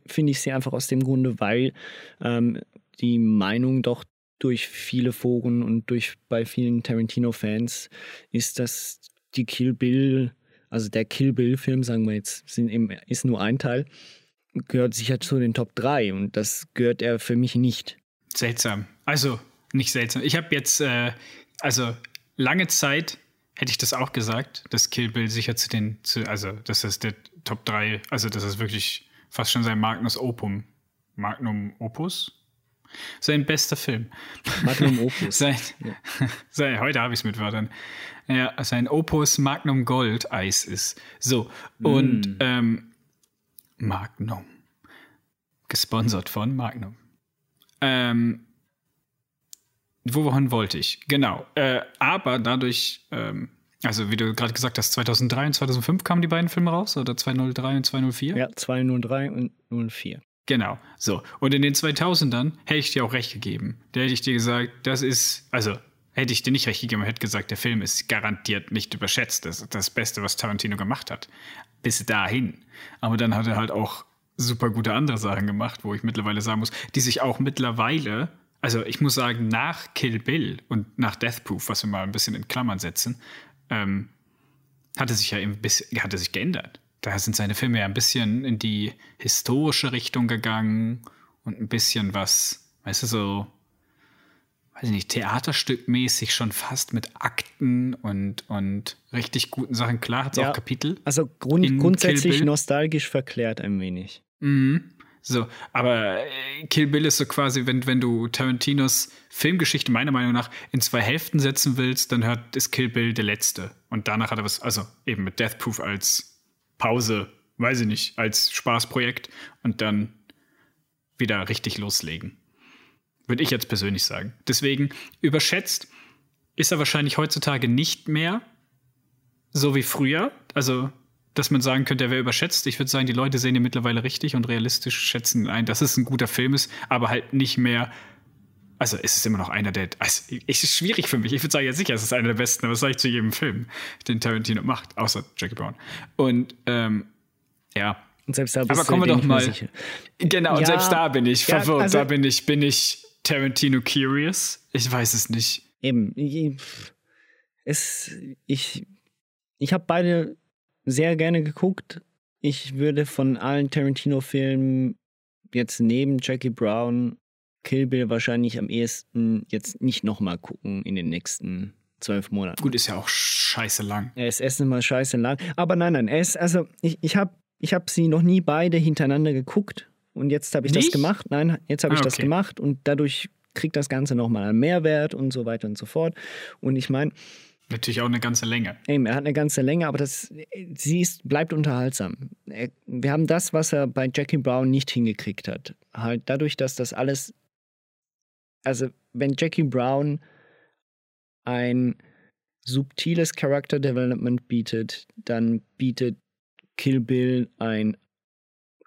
find ich sie einfach aus dem Grunde, weil ähm, die Meinung doch durch viele Foren und durch bei vielen Tarantino-Fans ist, dass die Kill Bill, also der Kill Bill-Film, sagen wir jetzt, sind eben, ist nur ein Teil, gehört sicher zu den Top 3 und das gehört er für mich nicht. Seltsam. Also, nicht seltsam. Ich habe jetzt, äh, also lange Zeit hätte ich das auch gesagt, dass Kill Bill sicher zu den, zu, also das ist der Top 3, also das ist wirklich fast schon sein Magnus Opum. Magnum Opus? Sein bester Film. Magnum Opus. sein, ja. sein, heute habe ich es mit Wörtern. Ja, sein Opus Magnum Gold Eis ist. So, und mm. ähm, Magnum. Gesponsert von Magnum. Ähm, wohin wollte ich? Genau. Äh, aber dadurch, ähm, also wie du gerade gesagt hast, 2003 und 2005 kamen die beiden Filme raus, oder 203 und 204? Ja, 203 und 04. Genau, so. Und in den 2000ern hätte ich dir auch recht gegeben. Da hätte ich dir gesagt, das ist, also hätte ich dir nicht recht gegeben, hätte gesagt, der Film ist garantiert nicht überschätzt. Das ist das Beste, was Tarantino gemacht hat. Bis dahin. Aber dann hat er halt auch super gute andere Sachen gemacht, wo ich mittlerweile sagen muss, die sich auch mittlerweile, also ich muss sagen, nach Kill Bill und nach Death Proof, was wir mal ein bisschen in Klammern setzen, ähm, hatte sich ja ein bisschen, hatte sich geändert da sind seine Filme ja ein bisschen in die historische Richtung gegangen und ein bisschen was, weißt du, so, weiß ich nicht, theaterstückmäßig schon fast mit Akten und, und richtig guten Sachen. Klar hat es ja, auch Kapitel. Also grund, grundsätzlich nostalgisch verklärt ein wenig. Mhm. So, aber äh, Kill Bill ist so quasi, wenn, wenn du Tarantinos Filmgeschichte meiner Meinung nach in zwei Hälften setzen willst, dann hört, ist Kill Bill der letzte. Und danach hat er was, also eben mit Death Proof als Pause, weiß ich nicht, als Spaßprojekt und dann wieder richtig loslegen. Würde ich jetzt persönlich sagen. Deswegen überschätzt ist er wahrscheinlich heutzutage nicht mehr so wie früher. Also, dass man sagen könnte, er wäre überschätzt. Ich würde sagen, die Leute sehen ihn mittlerweile richtig und realistisch schätzen ein, dass es ein guter Film ist, aber halt nicht mehr also es ist immer noch einer der. Also, es ist schwierig für mich. Ich würde sagen, ja sicher, es ist einer der besten, aber das sage ich zu jedem Film, den Tarantino macht, außer Jackie Brown. Und ähm, ja. Und selbst da aber kommen wir doch mal. Genau, ja, und selbst da bin ich ja, verwirrt. Also, da bin ich, bin ich Tarantino curious. Ich weiß es nicht. Eben. Es, ich ich habe beide sehr gerne geguckt. Ich würde von allen Tarantino-Filmen jetzt neben Jackie Brown Kill Bill wahrscheinlich am ehesten jetzt nicht nochmal gucken in den nächsten zwölf Monaten. Gut, ist ja auch scheiße lang. Er ist erstens mal scheiße lang. Aber nein, nein, er ist, also ich, ich habe ich hab sie noch nie beide hintereinander geguckt. Und jetzt habe ich nicht? das gemacht. Nein, jetzt habe ich ah, okay. das gemacht und dadurch kriegt das Ganze nochmal einen Mehrwert und so weiter und so fort. Und ich meine, Natürlich auch eine ganze Länge. Eben, er hat eine ganze Länge, aber das, sie ist, bleibt unterhaltsam. Er, wir haben das, was er bei Jackie Brown nicht hingekriegt hat. Halt dadurch, dass das alles also wenn Jackie Brown ein subtiles Character Development bietet, dann bietet Kill Bill ein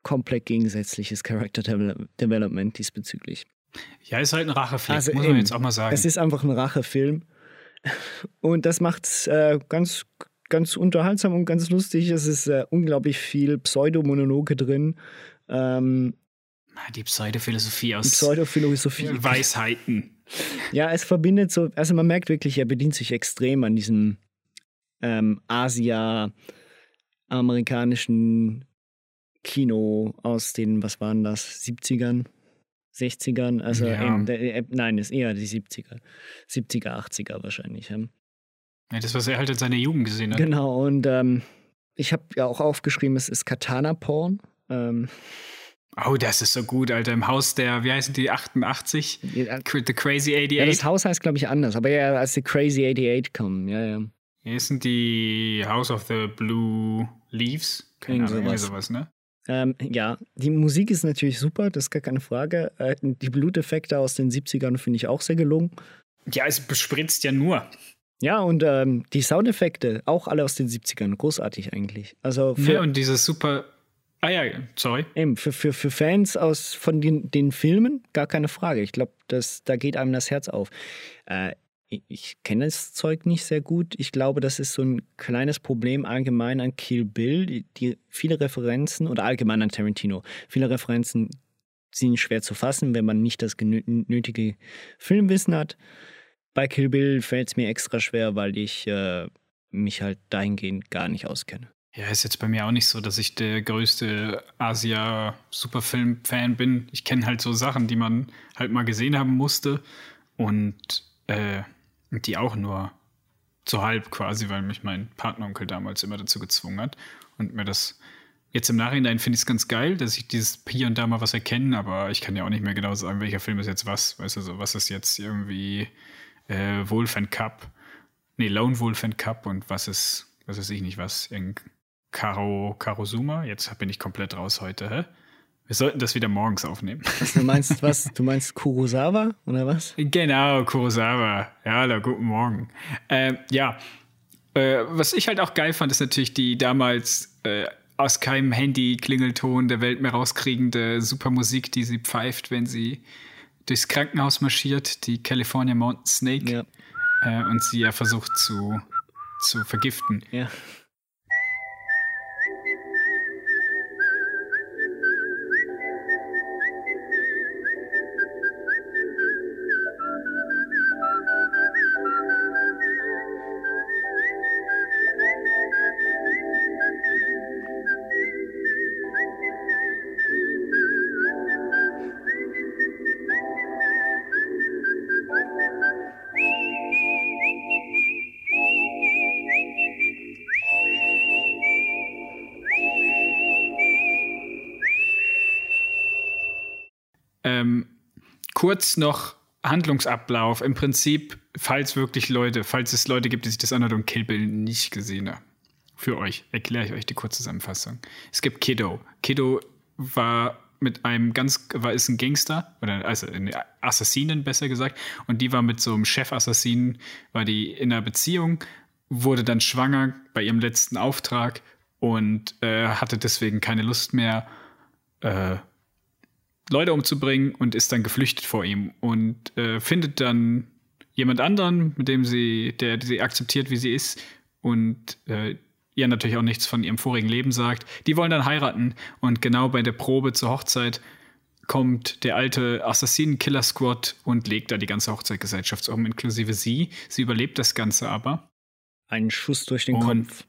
komplett gegensätzliches Character Development diesbezüglich. Ja, ist halt ein Rachefilm, also muss man jetzt auch mal sagen. Es ist einfach ein Rachefilm. Und das macht es äh, ganz, ganz unterhaltsam und ganz lustig. Es ist äh, unglaublich viel Pseudomonologe drin. Ähm, die Pseudophilosophie aus Pseudophilosophie. Weisheiten. Ja, es verbindet so, also man merkt wirklich, er bedient sich extrem an diesem ähm, Asia-amerikanischen Kino aus den, was waren das, 70ern, 60ern? Also ja. eben, der, äh, nein, ist eher die 70er. 70er, 80er wahrscheinlich. Ja. ja das, was er halt in seiner Jugend gesehen hat. Genau, und ähm, ich habe ja auch aufgeschrieben, es ist Katana-Porn. Ähm, Oh, das ist so gut, Alter. Im Haus der, wie heißen die, 88? Ja, The Crazy 88? Ja, das Haus heißt, glaube ich, anders. Aber ja, als die Crazy 88 kommen, ja, ja. Hier sind die House of the Blue Leaves. Keine Ahnung, sowas. sowas, ne? Ähm, ja, die Musik ist natürlich super, das ist gar keine Frage. Äh, die Bluteffekte aus den 70ern finde ich auch sehr gelungen. Ja, es bespritzt ja nur. Ja, und ähm, die Soundeffekte, auch alle aus den 70ern, großartig eigentlich. Also für ja, und dieses super Ah ja, sorry. Eben, für, für, für Fans aus, von den, den Filmen gar keine Frage. Ich glaube, da geht einem das Herz auf. Äh, ich, kenne das Zeug nicht sehr gut. Ich glaube, das ist so ein kleines Problem allgemein an Kill Bill. Die, die viele Referenzen oder allgemein an Tarantino. Viele Referenzen sind schwer zu fassen, wenn man nicht das nötige Filmwissen hat. Bei Kill Bill fällt es mir extra schwer, weil ich äh, mich halt dahingehend gar nicht auskenne. Ja, ist jetzt bei mir auch nicht so, dass ich der größte Asia-Superfilm-Fan bin. Ich kenne halt so Sachen, die man halt mal gesehen haben musste und äh, die auch nur zu halb quasi, weil mich mein Partneronkel damals immer dazu gezwungen hat und mir das jetzt im Nachhinein finde ich es ganz geil, dass ich dieses hier und da mal was erkenne, aber ich kann ja auch nicht mehr genau sagen, welcher Film ist jetzt was. Weißt du, so was ist jetzt irgendwie äh, Wolf and Cup, nee, Lone Wolf and Cup und was ist, was weiß ich nicht was, irgendein Karo, Karosuma. Jetzt bin ich komplett raus heute, hä? Wir sollten das wieder morgens aufnehmen. Was, du meinst was? Du meinst Kurosawa oder was? Genau, Kurosawa. Ja, hallo, guten Morgen. Äh, ja, äh, was ich halt auch geil fand, ist natürlich die damals äh, aus keinem Handy-Klingelton der Welt mehr rauskriegende super Musik, die sie pfeift, wenn sie durchs Krankenhaus marschiert, die California Mountain Snake. Ja. Äh, und sie ja versucht zu, zu vergiften. Ja. Kurz noch Handlungsablauf. Im Prinzip, falls wirklich Leute, falls es Leute gibt, die sich das anhören und Kill Bill nicht gesehen haben. Für euch erkläre ich euch die Kurzzusammenfassung. Es gibt Kiddo. Kiddo war mit einem ganz, war ist ein Gangster, oder also eine Assassinin besser gesagt, und die war mit so einem Chefassassinen, war die in einer Beziehung, wurde dann schwanger bei ihrem letzten Auftrag und äh, hatte deswegen keine Lust mehr, äh, Leute umzubringen und ist dann geflüchtet vor ihm und äh, findet dann jemand anderen, mit dem sie, der, sie akzeptiert, wie sie ist und äh, ihr natürlich auch nichts von ihrem vorigen Leben sagt. Die wollen dann heiraten und genau bei der Probe zur Hochzeit kommt der alte Assassinen-Killer-Squad und legt da die ganze Hochzeitgesellschaft um, inklusive sie. Sie überlebt das Ganze aber. Ein Schuss durch den und Kopf.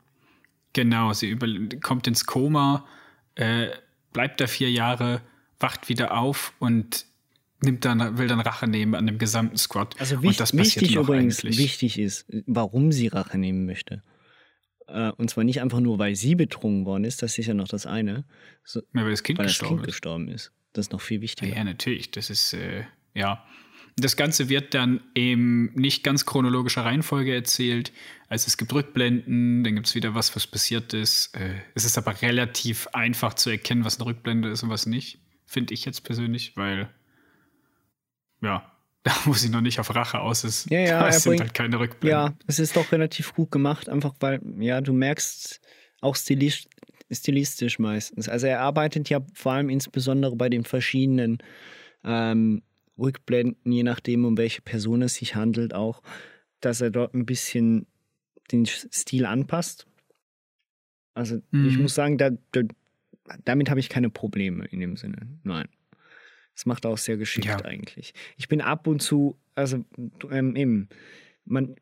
Genau, sie kommt ins Koma, äh, bleibt da vier Jahre wacht wieder auf und nimmt dann, will dann Rache nehmen an dem gesamten Squad. Also wichtig, und das wichtig übrigens, eigentlich. wichtig ist, warum sie Rache nehmen möchte. Äh, und zwar nicht einfach nur, weil sie betrunken worden ist, das ist ja noch das eine. So, ja, weil das Kind, weil gestorben, das kind ist. gestorben ist. Das ist noch viel wichtiger. Ja, natürlich. Das ist, äh, ja. Das Ganze wird dann in nicht ganz chronologischer Reihenfolge erzählt. Also es gibt Rückblenden, dann gibt es wieder was, was passiert ist. Äh, es ist aber relativ einfach zu erkennen, was eine Rückblende ist und was nicht finde ich jetzt persönlich, weil ja, da muss ich noch nicht auf Rache aus. Es, ja, ja, es sind bringt, halt keine Rückblenden. Ja, es ist doch relativ gut gemacht, einfach weil, ja, du merkst auch stilistisch, stilistisch meistens. Also er arbeitet ja vor allem insbesondere bei den verschiedenen ähm, Rückblenden, je nachdem, um welche Person es sich handelt, auch, dass er dort ein bisschen den Stil anpasst. Also mhm. ich muss sagen, da, da, damit habe ich keine Probleme in dem Sinne. Nein. Das macht auch sehr geschickt ja. eigentlich. Ich bin ab und zu, also ähm, eben, man,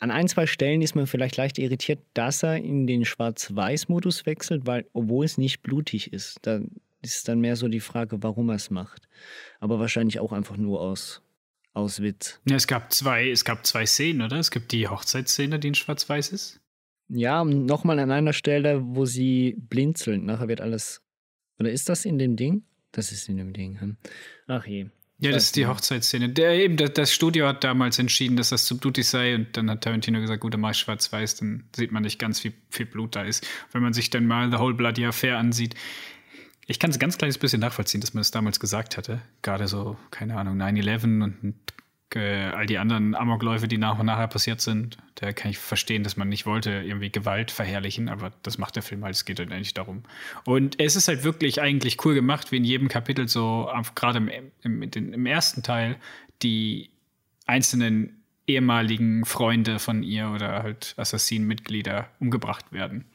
an ein, zwei Stellen ist man vielleicht leicht irritiert, dass er in den Schwarz-Weiß-Modus wechselt, weil, obwohl es nicht blutig ist, da ist dann mehr so die Frage, warum er es macht. Aber wahrscheinlich auch einfach nur aus, aus Witz. Ja, es gab zwei, es gab zwei Szenen, oder? Es gibt die Hochzeitsszene, die in Schwarz-Weiß ist. Ja, nochmal an einer Stelle, wo sie blinzeln. Nachher wird alles. Oder ist das in dem Ding? Das ist in dem Ding. Hm? Ach je. Ja, das ist die Hochzeitsszene. Der, eben, das, Studio hat damals entschieden, dass das zu blutig sei und dann hat Tarantino gesagt, gut, dann mach ich schwarz-weiß, dann sieht man nicht ganz, wie viel Blut da ist. Wenn man sich dann mal The Whole Bloody Affair ansieht, ich kann es ein ganz kleines bisschen nachvollziehen, dass man das damals gesagt hatte. Gerade so, keine Ahnung, 9-11 und äh, all die anderen Amokläufe, die nach und nachher passiert sind, da kann ich verstehen, dass man nicht wollte irgendwie Gewalt verherrlichen, aber das macht der Film halt, es geht halt eigentlich darum. Und es ist halt wirklich eigentlich cool gemacht, wie in jedem Kapitel so, gerade im, im, im ersten Teil, die einzelnen ehemaligen Freunde von ihr oder halt Assassinenmitglieder umgebracht werden.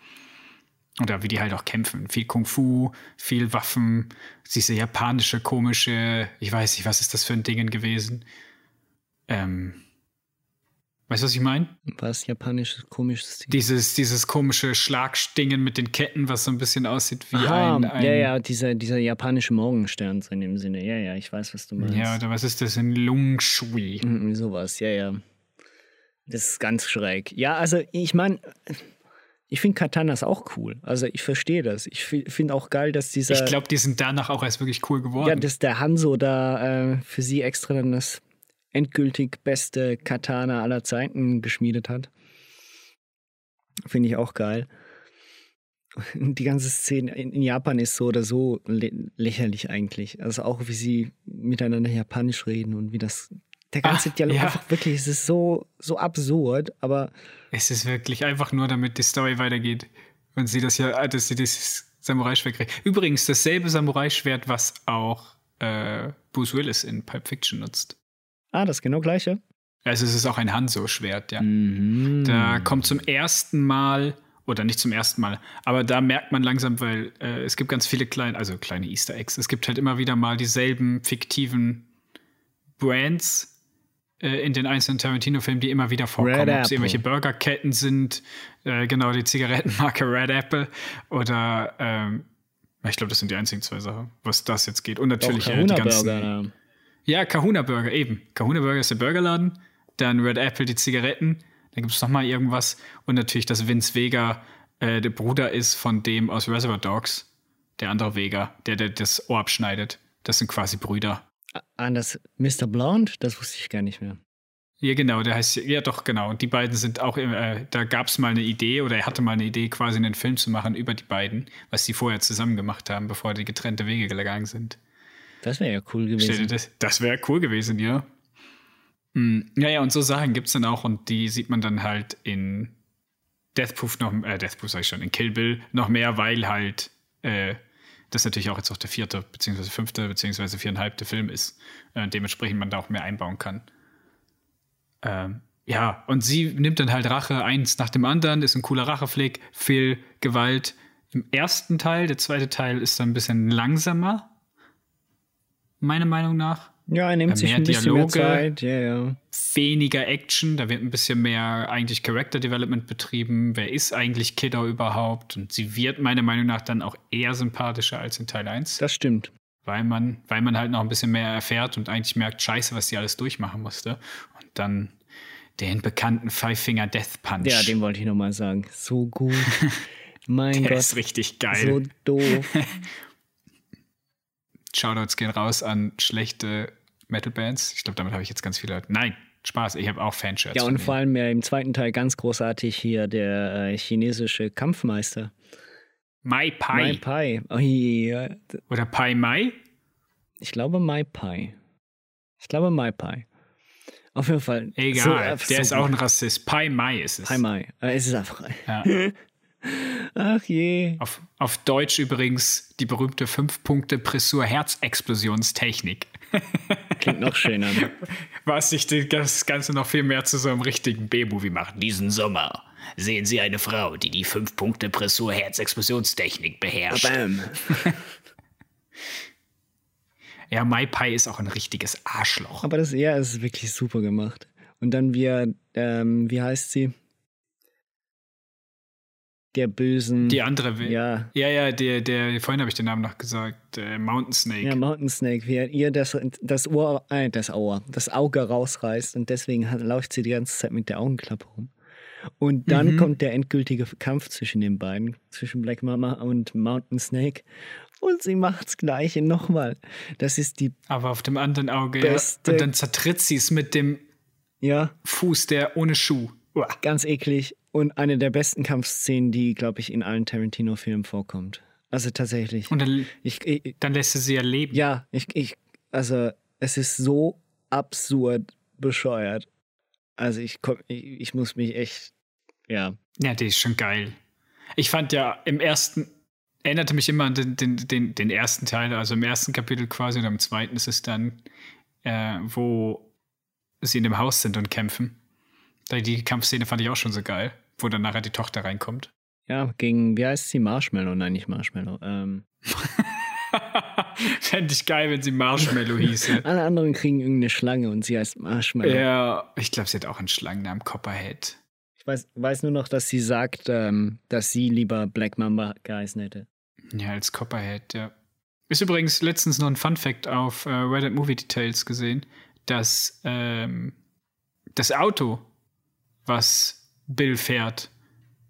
Oder wie die halt auch kämpfen. Viel Kung Fu, viel Waffen, diese japanische, komische, ich weiß nicht, was ist das für ein Ding gewesen? Ähm, weißt du, was ich meine? Was japanisches, komisches Ding? Dieses, dieses komische Schlagstingen mit den Ketten, was so ein bisschen aussieht wie Aha, ein, ein. Ja, ja, dieser, dieser japanische Morgenstern in dem Sinne. Ja, ja, ich weiß, was du meinst. Ja, oder was ist das? Ein Lung Shui. Mhm, sowas, ja, ja. Das ist ganz schräg. Ja, also ich meine, ich finde Katanas auch cool. Also ich verstehe das. Ich finde auch geil, dass dieser. Ich glaube, die sind danach auch erst wirklich cool geworden. Ja, dass der Hanzo da äh, für sie extra dann das endgültig beste Katana aller Zeiten geschmiedet hat. Finde ich auch geil. Die ganze Szene in Japan ist so oder so lächerlich eigentlich. Also auch wie sie miteinander Japanisch reden und wie das der ganze Ach, Dialog ja. einfach wirklich, es ist so, so absurd, aber. Es ist wirklich einfach nur, damit die Story weitergeht. Und sie das ja, dass sie dieses Samurai-Schwert kriegt. Übrigens, dasselbe Samurai-Schwert, was auch äh, Bruce Willis in Pulp Fiction nutzt. Ah, das genau gleiche. Also es ist auch ein Hanzo-Schwert, ja. Mhm. Da kommt zum ersten Mal, oder nicht zum ersten Mal, aber da merkt man langsam, weil äh, es gibt ganz viele kleine, also kleine Easter Eggs. Es gibt halt immer wieder mal dieselben fiktiven Brands, äh, in den einzelnen Tarantino-Filmen, die immer wieder vorkommen. Ob es irgendwelche Burgerketten sind, äh, genau, die Zigarettenmarke Red Apple oder ähm, ich glaube, das sind die einzigen zwei Sachen, was das jetzt geht. Und natürlich Doch, äh, die ganzen. Burger, ja, Kahuna Burger, eben. Kahuna Burger ist der Burgerladen, dann Red Apple die Zigaretten, dann gibt es nochmal irgendwas und natürlich, dass Vince Vega äh, der Bruder ist von dem aus Reservoir Dogs, der andere Vega, der, der das Ohr abschneidet. Das sind quasi Brüder. An das Mr. Blonde? Das wusste ich gar nicht mehr. Ja, genau, der heißt, ja doch, genau. Und die beiden sind auch, äh, da gab es mal eine Idee oder er hatte mal eine Idee, quasi einen Film zu machen über die beiden, was sie vorher zusammen gemacht haben, bevor die getrennte Wege gegangen sind. Das wäre ja cool gewesen. Das, das wäre cool gewesen, ja. Mhm. Ja, ja, und so Sachen gibt es dann auch und die sieht man dann halt in Death Proof noch, äh, Death Proof sag ich schon, in Kill Bill noch mehr, weil halt äh, das natürlich auch jetzt auch der vierte, beziehungsweise fünfte, beziehungsweise viereinhalbte Film ist. Äh, dementsprechend man da auch mehr einbauen kann. Ähm, ja, und sie nimmt dann halt Rache eins nach dem anderen, ist ein cooler Racheflick, viel Gewalt. Im ersten Teil, der zweite Teil ist dann ein bisschen langsamer, meiner Meinung nach. Ja, er nimmt sich ein bisschen Dialoge, mehr Zeit. Ja, ja. Weniger Action, da wird ein bisschen mehr eigentlich Character Development betrieben. Wer ist eigentlich Kiddo überhaupt? Und sie wird meiner Meinung nach dann auch eher sympathischer als in Teil 1. Das stimmt. Weil man, weil man halt noch ein bisschen mehr erfährt und eigentlich merkt, scheiße, was sie alles durchmachen musste. Und dann den bekannten Five Finger Death Punch. Ja, den wollte ich nochmal sagen. So gut. Mein Der Gott. ist richtig geil. So doof. Shoutouts gehen raus an schlechte Metal-Bands. Ich glaube, damit habe ich jetzt ganz viele Leute. Nein, Spaß, ich habe auch Fanshirts. Ja, und vor allem ja im zweiten Teil ganz großartig hier der äh, chinesische Kampfmeister. Mai Pai. Mai Pai. Oh, ja. Oder Pai Mai? Ich glaube Mai Pai. Ich glaube Mai Pai. Auf jeden Fall. Egal, so, äh, der so ist auch ein Rassist. Pai Mai ist es. Pai Mai. Äh, es ist einfach. Ja. Ach je. Auf, auf Deutsch übrigens die berühmte 5-Punkte-Pressur-Herzexplosionstechnik. Klingt noch schöner. Was sich das Ganze noch viel mehr zu so einem richtigen B-Movie macht. Diesen Sommer sehen Sie eine Frau, die die 5-Punkte-Pressur-Herzexplosionstechnik beherrscht. Bam. ja, Pai ist auch ein richtiges Arschloch. Aber das ja, ist wirklich super gemacht. Und dann wir, ähm, wie heißt sie? Der bösen. Die andere, ja. Ja, ja, der, der, vorhin habe ich den Namen noch gesagt, äh, Mountain Snake. Ja, Mountain Snake, wie er ihr das, das Ohr, äh, das Ohr, das Auge rausreißt und deswegen hat, läuft sie die ganze Zeit mit der Augenklappe rum. Und dann mhm. kommt der endgültige Kampf zwischen den beiden, zwischen Black Mama und Mountain Snake. Und sie macht's Gleiche nochmal. Das ist die. Aber auf dem anderen Auge, beste, ja. Und dann zertritt sie es mit dem ja. Fuß, der ohne Schuh. Uah. Ganz eklig. Und eine der besten Kampfszenen, die, glaube ich, in allen Tarantino-Filmen vorkommt. Also tatsächlich. Und dann, ich, ich, dann lässt sie sie ja leben. Ja, ich, ich, also es ist so absurd, bescheuert. Also ich, komm, ich, ich muss mich echt, ja. Ja, die ist schon geil. Ich fand ja im ersten, erinnerte mich immer an den, den, den, den ersten Teil, also im ersten Kapitel quasi und im zweiten ist es dann, äh, wo sie in dem Haus sind und kämpfen. Die Kampfszene fand ich auch schon so geil, wo dann nachher die Tochter reinkommt. Ja, gegen, wie heißt sie? Marshmallow? Nein, nicht Marshmallow. Ähm. Fände ich geil, wenn sie Marshmallow hieße. Alle anderen kriegen irgendeine Schlange und sie heißt Marshmallow. Ja, ich glaube, sie hat auch einen Schlangennamen, Copperhead. Ich weiß, weiß nur noch, dass sie sagt, ähm, dass sie lieber Black Mamba geheißen hätte. Ja, als Copperhead, ja. Ist übrigens letztens noch ein Fun Fact auf äh, Reddit Movie Details gesehen, dass ähm, das Auto, was Bill fährt,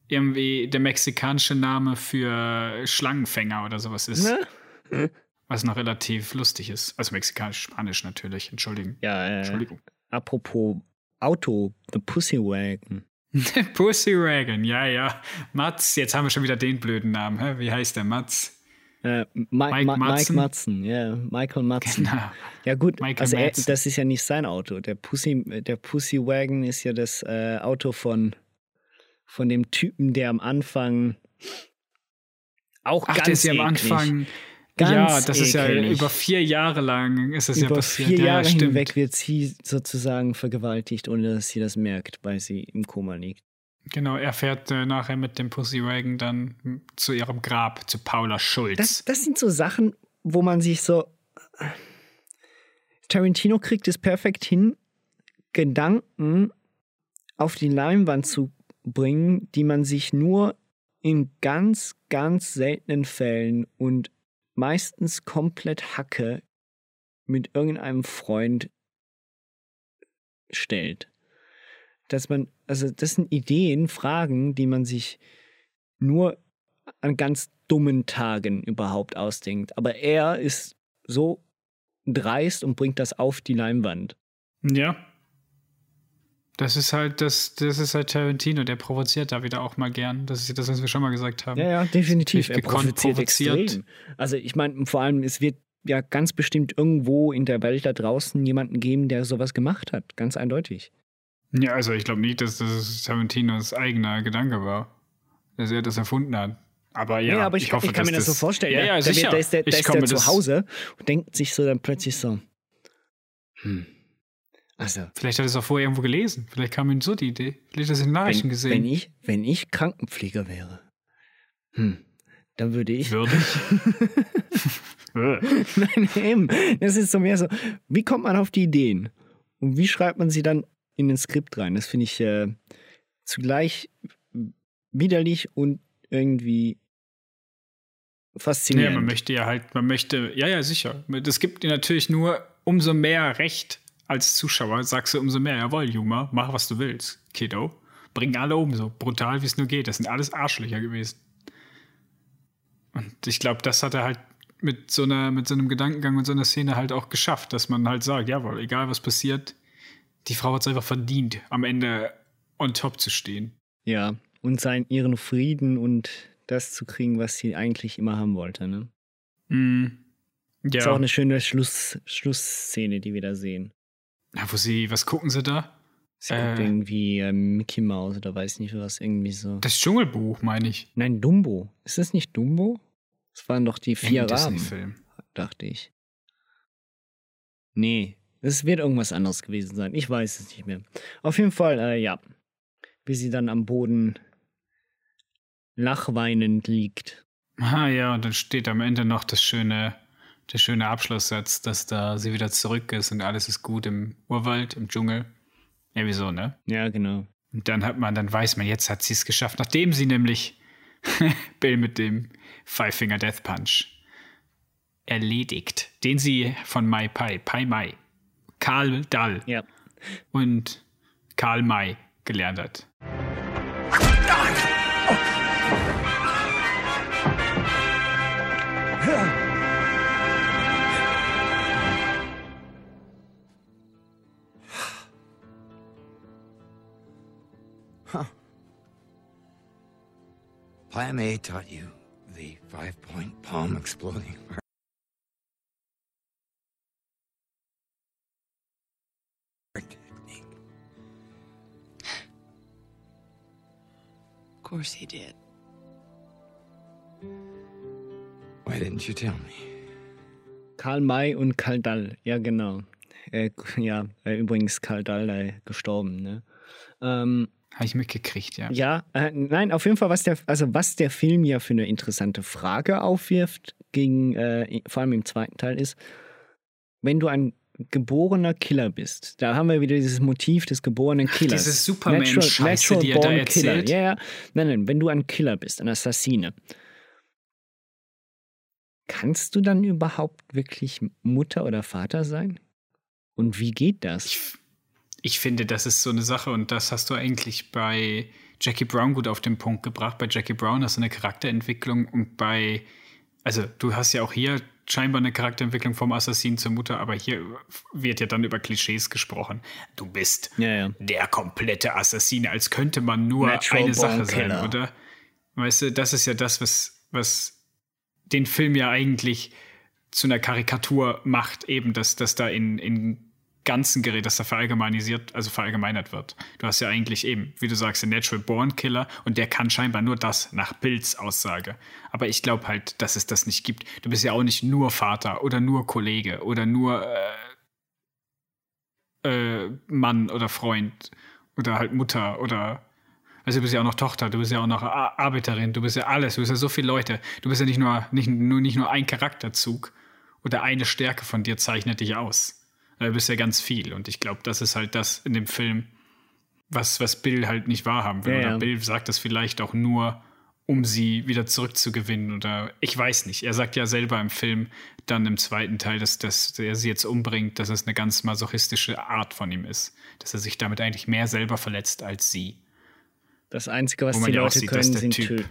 irgendwie der mexikanische Name für Schlangenfänger oder sowas ist. Ne? Was noch relativ lustig ist. Also mexikanisch-spanisch natürlich, entschuldigen. Ja, äh, Entschuldigung. Apropos Auto, The Pussy Wagon. Pussy Wagon, ja, ja. Mats, jetzt haben wir schon wieder den blöden Namen. Hä? Wie heißt der Mats? Äh, Mike, Mike, Mike Matzen, ja, Michael Matzen. Genau. Ja gut, Michael also er, das ist ja nicht sein Auto. Der Pussy, der Pussy Wagon ist ja das äh, Auto von, von dem Typen, der am Anfang auch Ach, ganz der ist ja am Anfang. Ganz ja, das eklig. ist ja über vier Jahre lang ist es ja passiert. Vier Jahre ja, hinweg wird sie sozusagen vergewaltigt, ohne dass sie das merkt, weil sie im Koma liegt. Genau, er fährt äh, nachher mit dem Pussywagon dann zu ihrem Grab, zu Paula Schulz. Das, das sind so Sachen, wo man sich so. Tarantino kriegt es perfekt hin, Gedanken auf die Leinwand zu bringen, die man sich nur in ganz, ganz seltenen Fällen und meistens komplett Hacke mit irgendeinem Freund stellt dass man, also das sind Ideen, Fragen, die man sich nur an ganz dummen Tagen überhaupt ausdenkt. Aber er ist so dreist und bringt das auf die Leinwand. Ja. Das ist halt, das, das ist halt Tarantino, der provoziert da wieder auch mal gern. Das ist das, was wir schon mal gesagt haben. Ja, ja, definitiv. Er provoziert, provoziert extrem. Also ich meine, vor allem, es wird ja ganz bestimmt irgendwo in der Welt da draußen jemanden geben, der sowas gemacht hat. Ganz eindeutig. Ja, also ich glaube nicht, dass das Tarantinos eigener Gedanke war, dass er das erfunden hat. Aber ja, ja aber ich, ich, hoffe, ich kann mir das so vorstellen. Ja, ja, der, sicher. Der, ist der, der, ist der zu Hause und denkt sich so dann plötzlich so, hm. Also, Vielleicht hat er es auch vorher irgendwo gelesen. Vielleicht kam ihm so die Idee. Vielleicht hat er es in Nachrichten wenn, gesehen. Wenn ich, wenn ich Krankenpfleger wäre, hm, dann würde ich. Würde ich? Nein, eben. Das ist so mehr so, wie kommt man auf die Ideen? Und wie schreibt man sie dann in den Skript rein. Das finde ich äh, zugleich widerlich und irgendwie faszinierend. Ja, man möchte ja halt, man möchte, ja, ja, sicher. Das gibt dir natürlich nur umso mehr Recht als Zuschauer. Sagst du umso mehr, jawohl, Juma, mach was du willst, Kiddo. Bring alle um, so brutal wie es nur geht. Das sind alles Arschlöcher gewesen. Und ich glaube, das hat er halt mit so einer, mit so einem Gedankengang und so einer Szene halt auch geschafft, dass man halt sagt, jawohl, egal was passiert, die Frau hat es einfach verdient, am Ende on top zu stehen. Ja, und sein, ihren Frieden und das zu kriegen, was sie eigentlich immer haben wollte, ne? Mm, ja. Ist auch eine schöne Schluss, Schlussszene, die wir da sehen. Ja, wo sie, was gucken sie da? Sie äh, guckt irgendwie äh, Mickey Mouse oder weiß nicht was, irgendwie so. Das Dschungelbuch, meine ich. Nein, Dumbo. Ist das nicht Dumbo? Das waren doch die vier Raben, dachte ich. Nee, es wird irgendwas anderes gewesen sein. Ich weiß es nicht mehr. Auf jeden Fall, äh, ja. Wie sie dann am Boden lachweinend liegt. Ah ja, und dann steht am Ende noch das schöne, der schöne Abschlusssatz, dass da sie wieder zurück ist und alles ist gut im Urwald, im Dschungel. Ja, wieso, ne? Ja, genau. Und dann hat man, dann weiß man, jetzt hat sie es geschafft, nachdem sie nämlich Bill mit dem Five Finger Death Punch erledigt, den sie von Mai Pai, Pai Mai, Karl Dall ja. und Karl May gelernt hat. Huh. Plan A taught you the five-point palm exploding course he did. Why didn't you tell me? Karl May und Karl Dall, ja genau. Äh, ja, äh, übrigens Karl Dall äh, gestorben, ne? Ähm, Habe ich mitgekriegt, ja. Ja, äh, nein, auf jeden Fall, was der, also was der Film ja für eine interessante Frage aufwirft, gegen, äh, vor allem im zweiten Teil, ist, wenn du ein geborener Killer bist, da haben wir wieder dieses Motiv des geborenen Killers. Diese Superman-Scheiße, die er da erzählt. Ja, ja. Nein, nein, wenn du ein Killer bist, ein Assassine, kannst du dann überhaupt wirklich Mutter oder Vater sein? Und wie geht das? Ich, ich finde, das ist so eine Sache und das hast du eigentlich bei Jackie Brown gut auf den Punkt gebracht. Bei Jackie Brown hast du eine Charakterentwicklung und bei, also du hast ja auch hier scheinbar eine Charakterentwicklung vom Assassin zur Mutter, aber hier wird ja dann über Klischees gesprochen. Du bist ja, ja. der komplette Assassin, als könnte man nur Natural eine Sache born sein, killer. oder? Weißt du, das ist ja das, was, was den Film ja eigentlich zu einer Karikatur macht, eben, dass, dass da in, in ganzen Gerät, dass da verallgemeinisiert, also verallgemeinert wird. Du hast ja eigentlich eben, wie du sagst, den Natural Born Killer und der kann scheinbar nur das nach Bills Aussage. Aber ich glaube halt, dass es das nicht gibt. Du bist ja auch nicht nur Vater oder nur Kollege oder nur äh, äh, Mann oder Freund oder halt Mutter oder also du bist ja auch noch Tochter, du bist ja auch noch Ar- Arbeiterin, du bist ja alles, du bist ja so viele Leute. Du bist ja nicht nur, nicht, nur, nicht nur ein Charakterzug oder eine Stärke von dir zeichnet dich aus. Bist ja ganz viel. Und ich glaube, das ist halt das in dem Film, was, was Bill halt nicht wahrhaben will. Ja, oder ja. Bill sagt das vielleicht auch nur, um sie wieder zurückzugewinnen. Oder ich weiß nicht. Er sagt ja selber im Film dann im zweiten Teil, dass, dass er sie jetzt umbringt, dass es eine ganz masochistische Art von ihm ist. Dass er sich damit eigentlich mehr selber verletzt als sie. Das Einzige, was die ja auch Leute sieht, dass können, der sind Typ- töten.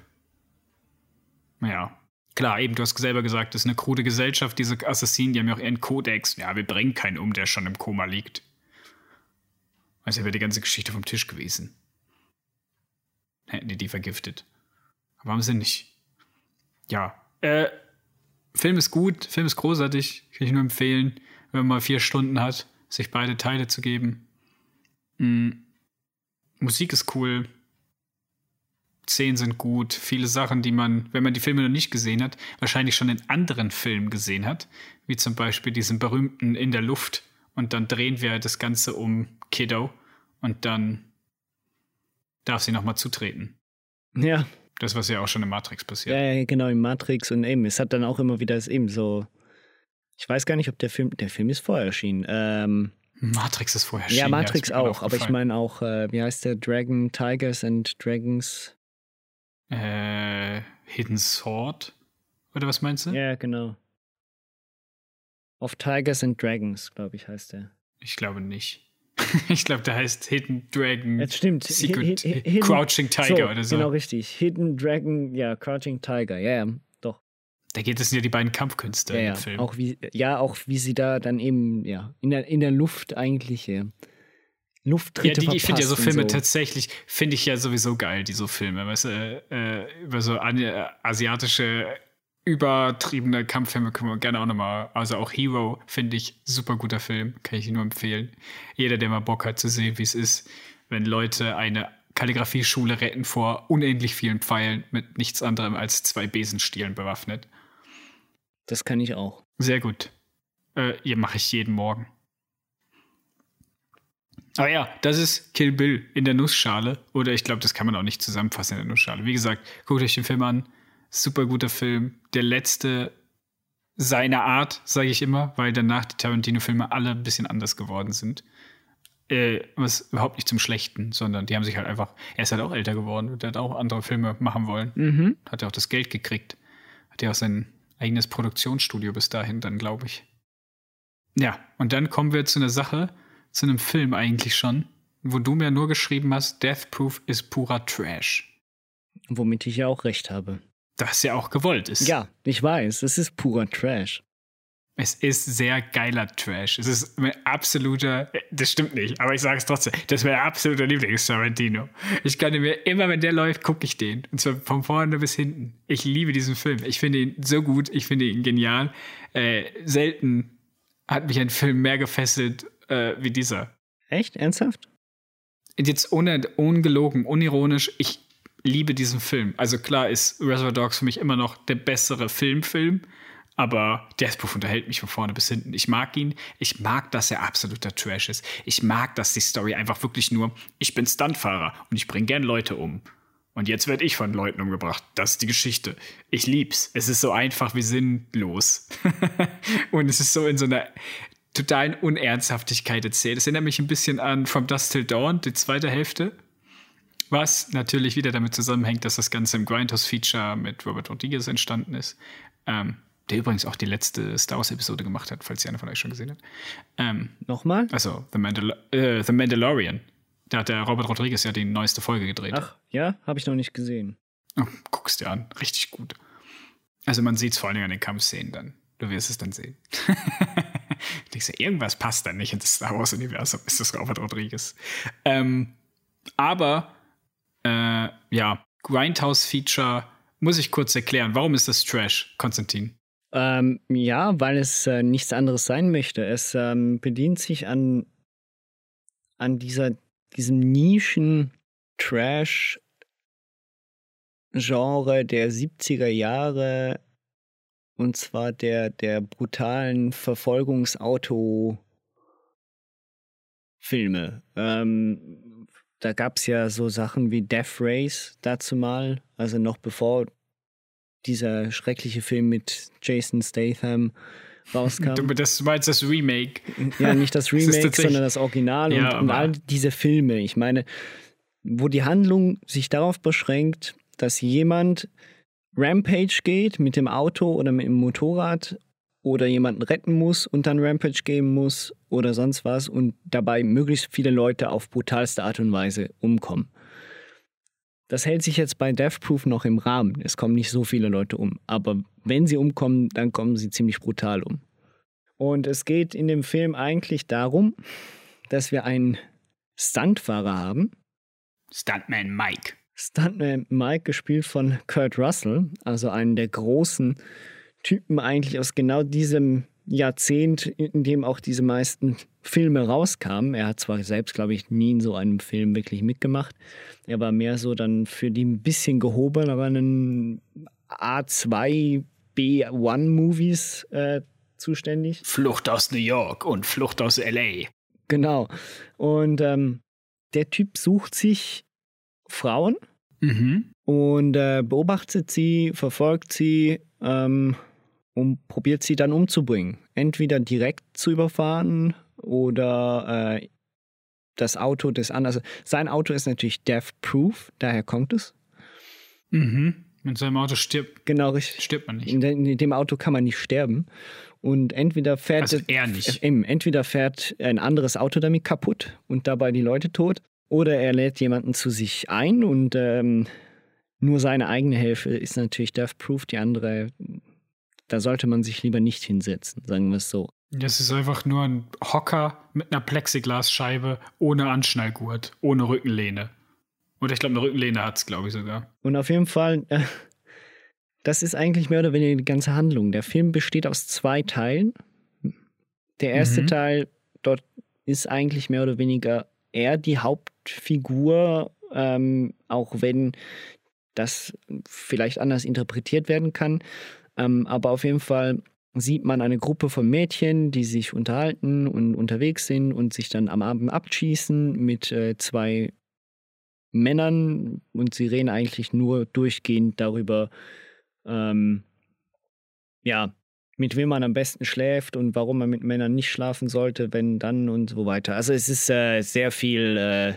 Ja. Klar, eben, du hast selber gesagt, das ist eine krude Gesellschaft, diese Assassinen, die haben ja auch ihren Kodex. Ja, wir bringen keinen um, der schon im Koma liegt. Also wäre die ganze Geschichte vom Tisch gewesen. Hätten die die vergiftet. Aber haben sie nicht. Ja. Äh, Film ist gut, Film ist großartig. Kann ich nur empfehlen, wenn man mal vier Stunden hat, sich beide Teile zu geben. Mm. Musik ist cool. Szenen sind gut. Viele Sachen, die man, wenn man die Filme noch nicht gesehen hat, wahrscheinlich schon in anderen Filmen gesehen hat. Wie zum Beispiel diesen berühmten In der Luft. Und dann drehen wir das Ganze um Kiddo. Und dann darf sie nochmal zutreten. Ja, Das, was ja auch schon in Matrix passiert. ja, ja, genau, im Matrix und eben, es hat dann auch immer wieder es eben so. Ich weiß gar nicht, ob der Film, der Film ist vorher erschienen. Ähm, Matrix ist vorher ja, erschienen, Matrix ist mir gerade auch, aber ich meine auch, äh, wie heißt der? Dragon, Tigers and Dragons. Äh, Hidden Sword? Oder was meinst du? Ja, genau. Of Tigers and Dragons, glaube ich, heißt der. Ich glaube nicht. ich glaube, der heißt Hidden Dragon. Jetzt stimmt. Secret Hi- hi- hidden- Crouching Tiger so, oder so. Genau, richtig. Hidden Dragon, ja, Crouching Tiger, ja, ja, doch. Da geht es ja die beiden Kampfkünste Ja, im ja. Film. Auch wie, ja, auch wie sie da dann eben, ja, in der, in der Luft eigentlich, ja, ja, Lufttritte die, ich finde ja so Filme tatsächlich, finde ich ja sowieso geil, die so Filme, weißt du, äh, über so äh, asiatische, übertriebene Kampffilme können wir gerne auch nochmal, also auch Hero finde ich super guter Film, kann ich nur empfehlen. Jeder, der mal Bock hat zu sehen, wie es ist, wenn Leute eine Kalligrafie-Schule retten vor unendlich vielen Pfeilen mit nichts anderem als zwei Besenstielen bewaffnet. Das kann ich auch. Sehr gut. Äh, hier mache ich jeden Morgen. Aber ja, das ist Kill Bill in der Nussschale. Oder ich glaube, das kann man auch nicht zusammenfassen in der Nussschale. Wie gesagt, guckt euch den Film an. Super guter Film. Der letzte seiner Art, sage ich immer, weil danach die Tarantino-Filme alle ein bisschen anders geworden sind. Äh, was überhaupt nicht zum Schlechten, sondern die haben sich halt einfach, er ist halt auch älter geworden und hat auch andere Filme machen wollen. Mhm. Hat ja auch das Geld gekriegt. Hat ja auch sein eigenes Produktionsstudio bis dahin dann, glaube ich. Ja, und dann kommen wir zu einer Sache, zu einem Film eigentlich schon, wo du mir nur geschrieben hast, Death Proof ist purer Trash. Womit ich ja auch recht habe. Das ja auch gewollt ist. Ja, ich weiß, es ist purer Trash. Es ist sehr geiler Trash. Es ist mein absoluter, das stimmt nicht, aber ich sage es trotzdem, das ist mein absoluter Lieblings-Tarantino. Ich kann mir immer, wenn der läuft, gucke ich den. Und zwar von vorne bis hinten. Ich liebe diesen Film. Ich finde ihn so gut, ich finde ihn genial. Äh, selten hat mich ein Film mehr gefesselt äh, wie dieser. Echt? Ernsthaft? Und jetzt ohne, ungelogen, unironisch, ich liebe diesen Film. Also klar ist Reservoir Dogs für mich immer noch der bessere Filmfilm, aber Death Proof unterhält mich von vorne bis hinten. Ich mag ihn. Ich mag, dass er absoluter Trash ist. Ich mag, dass die Story einfach wirklich nur, ich bin Stuntfahrer und ich bringe gern Leute um. Und jetzt werde ich von Leuten umgebracht. Das ist die Geschichte. Ich lieb's. Es ist so einfach wie sinnlos. und es ist so in so einer totalen Unernsthaftigkeit erzählt. Es erinnert mich ein bisschen an From Dust Till Dawn, die zweite Hälfte. Was natürlich wieder damit zusammenhängt, dass das Ganze im Grindhouse-Feature mit Robert Rodriguez entstanden ist. Ähm, der übrigens auch die letzte Star Wars-Episode gemacht hat, falls sie einer von euch schon gesehen hat. Ähm, Nochmal? Also, The, Mandal äh, The Mandalorian. Da hat der Robert Rodriguez ja die neueste Folge gedreht. Ach, ja, habe ich noch nicht gesehen. Oh, guckst dir an, richtig gut. Also man sieht es vor allem an den Kampfszenen dann. Du wirst es dann sehen. ich so, irgendwas passt dann nicht ins Star Wars-Universum, ist das Robert Rodriguez. Ähm, aber, äh, ja, Grindhouse-Feature muss ich kurz erklären. Warum ist das Trash, Konstantin? Ähm, ja, weil es äh, nichts anderes sein möchte. Es ähm, bedient sich an, an dieser diesem Nischen-Trash-Genre der 70er Jahre und zwar der, der brutalen Verfolgungsauto-Filme. Ähm, da gab es ja so Sachen wie Death Race dazu mal, also noch bevor dieser schreckliche Film mit Jason Statham rauskam. Du, das meinst das Remake. Ja, nicht das Remake, das sondern das Original ja, und, und all diese Filme. Ich meine, wo die Handlung sich darauf beschränkt, dass jemand Rampage geht mit dem Auto oder mit dem Motorrad oder jemanden retten muss und dann Rampage geben muss oder sonst was und dabei möglichst viele Leute auf brutalste Art und Weise umkommen. Das hält sich jetzt bei Death Proof noch im Rahmen. Es kommen nicht so viele Leute um. Aber wenn sie umkommen, dann kommen sie ziemlich brutal um. Und es geht in dem Film eigentlich darum, dass wir einen Stuntfahrer haben. Stuntman Mike. Stuntman Mike, gespielt von Kurt Russell, also einen der großen Typen eigentlich aus genau diesem Jahrzehnt, in dem auch diese meisten Filme rauskamen. Er hat zwar selbst, glaube ich, nie in so einem Film wirklich mitgemacht. Er war mehr so dann für die ein bisschen gehobeneren A2, B1-Movies äh, zuständig. Flucht aus New York und Flucht aus LA. Genau. Und ähm, der Typ sucht sich Frauen mhm. und äh, beobachtet sie, verfolgt sie ähm, und probiert sie dann umzubringen. Entweder direkt zu überfahren oder äh, das Auto des anderen. Also sein Auto ist natürlich death-proof, daher kommt es. Mhm. Mit seinem Auto stirbt, genau, richtig. stirbt man nicht. In, in, dem Auto kann man nicht sterben. Und entweder fährt also er nicht. Entweder fährt ein anderes Auto damit kaputt und dabei die Leute tot, oder er lädt jemanden zu sich ein und ähm, nur seine eigene Hälfte ist natürlich death-proof, die andere da sollte man sich lieber nicht hinsetzen, sagen wir es so. Das ist einfach nur ein Hocker mit einer Plexiglasscheibe ohne Anschnallgurt, ohne Rückenlehne. Oder ich glaube, eine Rückenlehne hat es, glaube ich sogar. Und auf jeden Fall, äh, das ist eigentlich mehr oder weniger die ganze Handlung. Der Film besteht aus zwei Teilen. Der erste mhm. Teil, dort ist eigentlich mehr oder weniger er die Hauptfigur, ähm, auch wenn das vielleicht anders interpretiert werden kann. Ähm, aber auf jeden Fall sieht man eine Gruppe von Mädchen, die sich unterhalten und unterwegs sind und sich dann am Abend abschießen mit äh, zwei Männern und sie reden eigentlich nur durchgehend darüber, ähm, ja, mit wem man am besten schläft und warum man mit Männern nicht schlafen sollte, wenn dann und so weiter. Also es ist äh, sehr viel äh,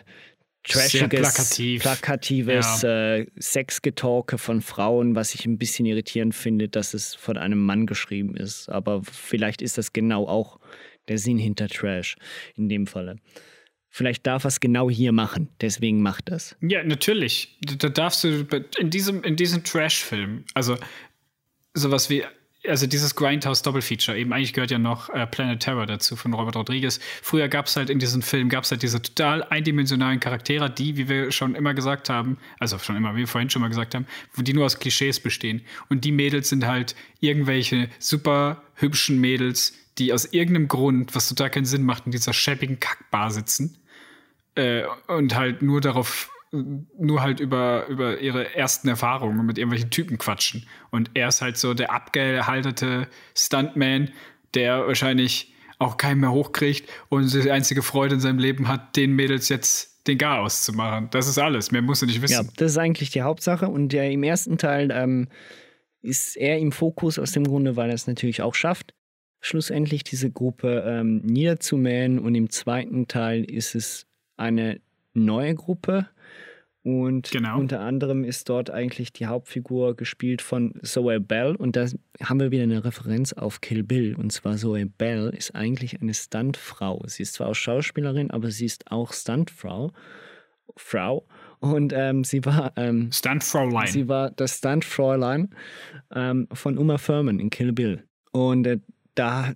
trashiges, plakativ. plakatives ja. äh, Sexgetalke von Frauen, was ich ein bisschen irritierend finde, dass es von einem Mann geschrieben ist. Aber vielleicht ist das genau auch der Sinn hinter Trash in dem Falle. Vielleicht darf er es genau hier machen, deswegen macht das. Ja, natürlich. Da darfst du in diesem, in diesem Trash-Film, also sowas wie also dieses Grindhouse Doppelfeature, eben eigentlich gehört ja noch äh, Planet Terror dazu von Robert Rodriguez. Früher gab es halt in diesem Film, gab es halt diese total eindimensionalen Charaktere, die, wie wir schon immer gesagt haben, also schon immer, wie wir vorhin schon mal gesagt haben, die nur aus Klischees bestehen. Und die Mädels sind halt irgendwelche super hübschen Mädels, die aus irgendeinem Grund, was total keinen Sinn macht, in dieser schäbigen Kackbar sitzen äh, und halt nur darauf nur halt über, über ihre ersten Erfahrungen mit irgendwelchen Typen quatschen. Und er ist halt so der abgehaltete Stuntman, der wahrscheinlich auch keinen mehr hochkriegt und die einzige Freude in seinem Leben hat, den Mädels jetzt den Gar auszumachen. Das ist alles. Mehr musst du nicht wissen. Ja, das ist eigentlich die Hauptsache. Und der im ersten Teil ähm, ist er im Fokus aus dem Grunde, weil er es natürlich auch schafft, schlussendlich diese Gruppe ähm, niederzumähen. Und im zweiten Teil ist es eine neue Gruppe. Und genau. unter anderem ist dort eigentlich die Hauptfigur gespielt von Zoe Bell. Und da haben wir wieder eine Referenz auf Kill Bill. Und zwar Zoe Bell ist eigentlich eine Stuntfrau. Sie ist zwar auch Schauspielerin, aber sie ist auch Stuntfrau. Frau. Und ähm, sie war. Ähm, Stuntfräulein. Sie war das Stuntfräulein ähm, von Uma Thurman in Kill Bill. Und äh, da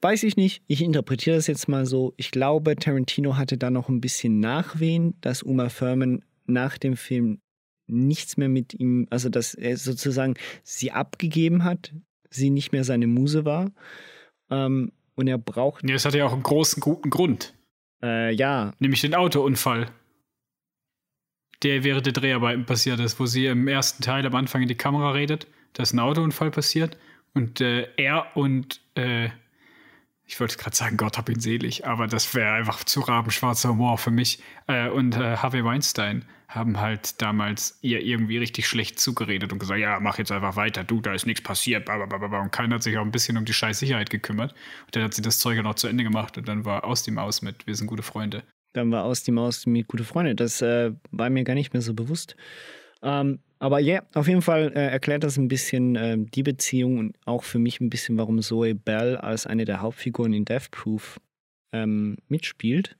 weiß ich nicht, ich interpretiere das jetzt mal so. Ich glaube, Tarantino hatte da noch ein bisschen Nachwehen, dass Uma Thurman nach dem Film nichts mehr mit ihm, also dass er sozusagen sie abgegeben hat, sie nicht mehr seine Muse war. Ähm, und er braucht. Ja, das hat ja auch einen großen, guten Grund. Äh, ja. Nämlich den Autounfall. Der während der Dreharbeiten passiert ist, wo sie im ersten Teil am Anfang in die Kamera redet, dass ein Autounfall passiert und äh, er und äh, ich wollte gerade sagen, Gott hab ihn selig, aber das wäre einfach zu rabenschwarzer Humor für mich. Äh, und äh, Harvey Weinstein haben halt damals ihr irgendwie richtig schlecht zugeredet und gesagt, ja, mach jetzt einfach weiter, du, da ist nichts passiert, blablabla. und keiner hat sich auch ein bisschen um die scheiß Sicherheit gekümmert. Und dann hat sie das Zeug ja noch zu Ende gemacht und dann war aus die Maus mit, wir sind gute Freunde. Dann war aus die Maus mit gute Freunde. Das äh, war mir gar nicht mehr so bewusst. Ähm, aber ja, yeah, auf jeden Fall äh, erklärt das ein bisschen äh, die Beziehung und auch für mich ein bisschen, warum Zoe Bell als eine der Hauptfiguren in Death Proof ähm, mitspielt.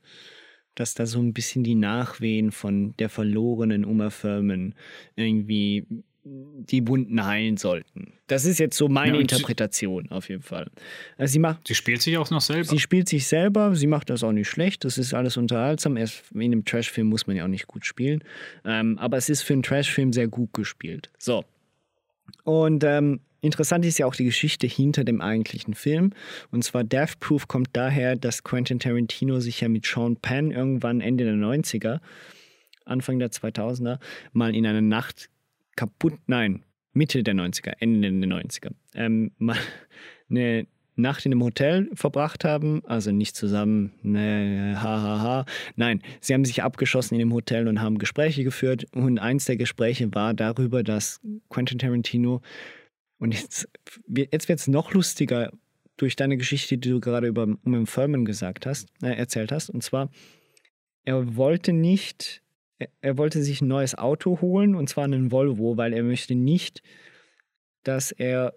Dass da so ein bisschen die Nachwehen von der verlorenen Uma Thurman irgendwie die Wunden heilen sollten. Das ist jetzt so meine ja, Interpretation auf jeden Fall. Also sie, macht, sie spielt sich auch noch selber. Sie spielt sich selber, sie macht das auch nicht schlecht, das ist alles unterhaltsam. Erst in einem Trashfilm muss man ja auch nicht gut spielen. Ähm, aber es ist für einen Trashfilm sehr gut gespielt. So. Und ähm, interessant ist ja auch die Geschichte hinter dem eigentlichen Film. Und zwar Death Proof kommt daher, dass Quentin Tarantino sich ja mit Sean Penn irgendwann Ende der 90er, Anfang der 2000er, mal in einer Nacht kaputt, nein, Mitte der 90er, Ende der 90er, ähm, mal eine Nacht in einem Hotel verbracht haben, also nicht zusammen, ne, ha, ha, ha. Nein, sie haben sich abgeschossen in dem Hotel und haben Gespräche geführt. Und eins der Gespräche war darüber, dass Quentin Tarantino, und jetzt, jetzt wird es noch lustiger durch deine Geschichte, die du gerade über Uma Thurman gesagt hast, äh, erzählt hast. Und zwar, er wollte nicht er wollte sich ein neues Auto holen und zwar einen Volvo, weil er möchte nicht, dass er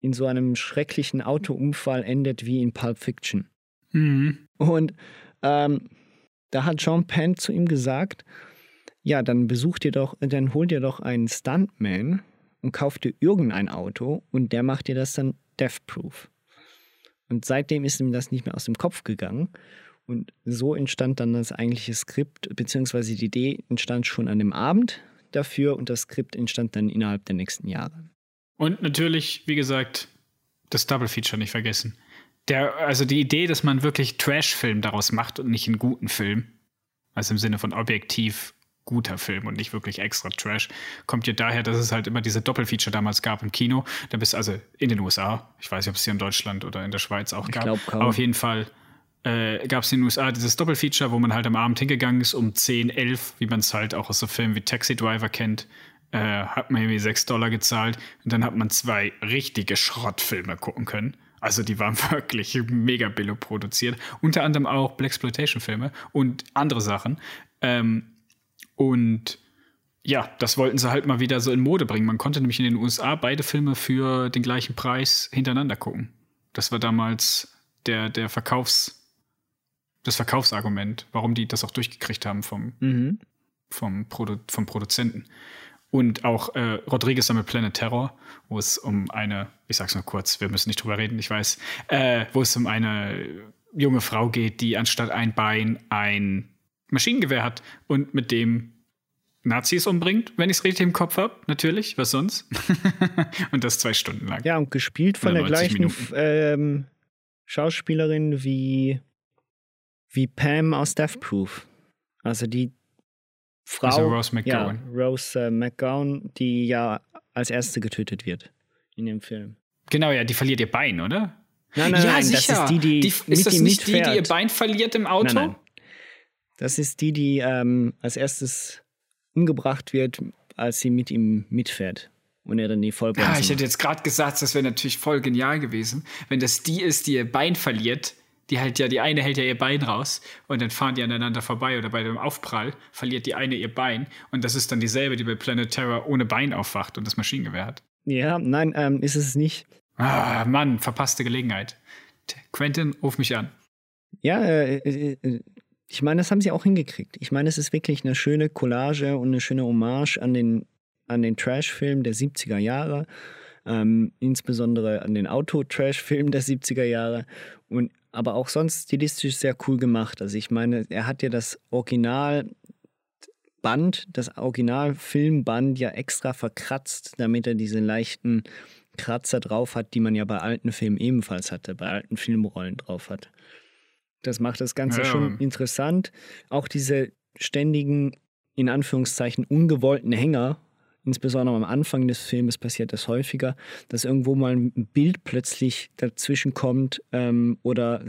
in so einem schrecklichen Autounfall endet wie in Pulp Fiction. Mhm. Und ähm, da hat Jean Penn zu ihm gesagt, ja, dann besucht ihr doch, dann holt ihr doch einen Stuntman und kauft dir irgendein Auto und der macht dir das dann death-proof. Und seitdem ist ihm das nicht mehr aus dem Kopf gegangen. Und so entstand dann das eigentliche Skript, beziehungsweise die Idee entstand schon an dem Abend dafür und das Skript entstand dann innerhalb der nächsten Jahre. Und natürlich, wie gesagt, das Double Feature nicht vergessen. Der, also die Idee, dass man wirklich Trash-Film daraus macht und nicht einen guten Film, also im Sinne von objektiv guter Film und nicht wirklich extra Trash, kommt ja daher, dass es halt immer diese Doppelfeature damals gab im Kino. Da bist also in den USA, ich weiß nicht, ob es hier in Deutschland oder in der Schweiz auch gab, aber auf jeden Fall äh, gab es in den USA dieses Doppelfeature, wo man halt am Abend hingegangen ist um 10, 11, wie man es halt auch aus so Filmen wie Taxi Driver kennt. Äh, hat man irgendwie 6 Dollar gezahlt und dann hat man zwei richtige Schrottfilme gucken können. Also die waren wirklich mega billig produziert. Unter anderem auch Blaxploitation-Filme und andere Sachen. Ähm, und ja, das wollten sie halt mal wieder so in Mode bringen. Man konnte nämlich in den USA beide Filme für den gleichen Preis hintereinander gucken. Das war damals der, der Verkaufs- das Verkaufsargument, warum die das auch durchgekriegt haben vom, mhm. vom, Produ vom Produzenten. Und auch äh, Rodriguez mit Planet Terror, wo es um eine, ich sag's nur kurz, wir müssen nicht drüber reden, ich weiß, äh, wo es um eine junge Frau geht, die anstatt ein Bein ein Maschinengewehr hat und mit dem Nazis umbringt, wenn ich es richtig im Kopf habe, natürlich, was sonst? und das zwei Stunden lang. Ja, und gespielt von der gleichen ähm, Schauspielerin wie wie Pam aus Death Proof. Also die Frau, also Rose McGowan. Ja, Rose äh, McGowan, die ja als erste getötet wird in dem Film. Genau, ja, die verliert ihr Bein, oder? Nein, nein, ja, nein, sicher. das ist die, die, die mit ist das nicht die, die ihr Bein verliert im Auto? Nein, nein. Das ist die, die ähm, als erstes umgebracht wird, als sie mit ihm mitfährt und er dann die Vollbremse Ja, ich hätte jetzt gerade gesagt, das wäre natürlich voll genial gewesen, wenn das die ist, die ihr Bein verliert. Die halt ja, die eine hält ja ihr Bein raus und dann fahren die aneinander vorbei oder bei dem Aufprall verliert die eine ihr Bein und das ist dann dieselbe, die bei Planet Terror ohne Bein aufwacht und das Maschinengewehr hat. Ja, nein, ähm, ist es nicht. Ah, Mann, verpasste Gelegenheit. Quentin, ruf mich an. Ja, äh, äh, äh, ich meine, das haben sie auch hingekriegt. Ich meine, es ist wirklich eine schöne Collage und eine schöne Hommage an den, an den Trash-Film der 70er Jahre. Ähm, insbesondere an den Auto-Trash-Film der 70er Jahre. Und, aber auch sonst stilistisch sehr cool gemacht. Also ich meine, er hat ja das Originalband, das Originalfilmband ja extra verkratzt, damit er diese leichten Kratzer drauf hat, die man ja bei alten Filmen ebenfalls hatte, bei alten Filmrollen drauf hat. Das macht das Ganze Ja. schon interessant. Auch diese ständigen, in Anführungszeichen, ungewollten Hänger, insbesondere am Anfang des Filmes passiert das häufiger, dass irgendwo mal ein Bild plötzlich dazwischen kommt ähm, oder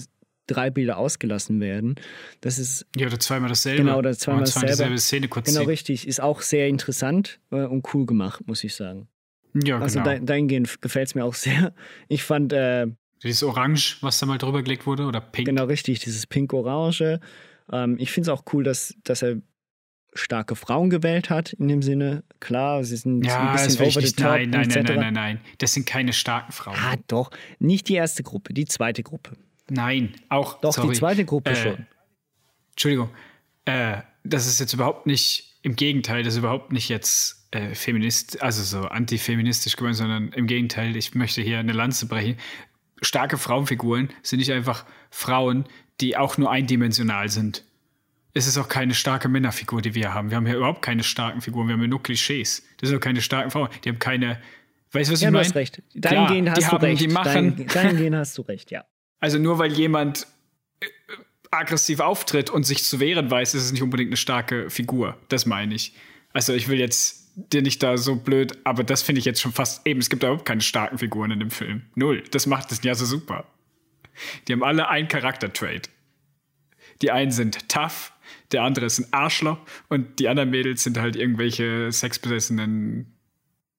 drei Bilder ausgelassen werden. Das ist Ja, oder zweimal dasselbe. Genau, oder zweimal zweimal dasselbe. Szene kurz genau sieht. richtig, ist auch sehr interessant äh, und cool gemacht, muss ich sagen. Ja, Also genau. da, dahingehend gefällt es mir auch sehr. Ich fand äh, Dieses Orange, was da mal drüber gelegt wurde, oder Pink. Genau richtig, dieses Pink-Orange. Ähm, ich finde es auch cool, dass, dass er starke Frauen gewählt hat, in dem Sinne. Klar, sie sind Ja, ein bisschen over the top, Nein, nein, nein, nein, nein, nein. Das sind keine starken Frauen. Ah, doch. Nicht die erste Gruppe, die zweite Gruppe. Nein, auch. Doch, sorry. die zweite Gruppe Äh, schon. Entschuldigung. Äh, das ist jetzt überhaupt nicht, im Gegenteil, das ist überhaupt nicht jetzt äh, feminist, also so antifeministisch gemeint, sondern im Gegenteil, ich möchte hier eine Lanze brechen. Starke Frauenfiguren sind nicht einfach Frauen, die auch nur eindimensional sind. Es ist auch keine starke Männerfigur, die wir haben. Wir haben hier überhaupt keine starken Figuren, wir haben hier nur Klischees. Das sind auch keine starken Frauen. Die haben keine. Weißt du, was Ja, ich du meine? hast recht. Dahingehend Klar, hast die du haben, recht. Die machen, Dahin- Dahingehend hast du recht, ja. also nur weil jemand äh, aggressiv auftritt und sich zu wehren weiß, ist es nicht unbedingt eine starke Figur. Das meine ich. Also ich will jetzt dir nicht da so blöd, aber das finde ich jetzt schon fast eben. Es gibt überhaupt keine starken Figuren in dem Film. Null. Das macht es ja so super. Die haben alle einen Charaktertrait. Die einen sind tough, der andere ist ein Arschloch und die anderen Mädels sind halt irgendwelche sexbesessenen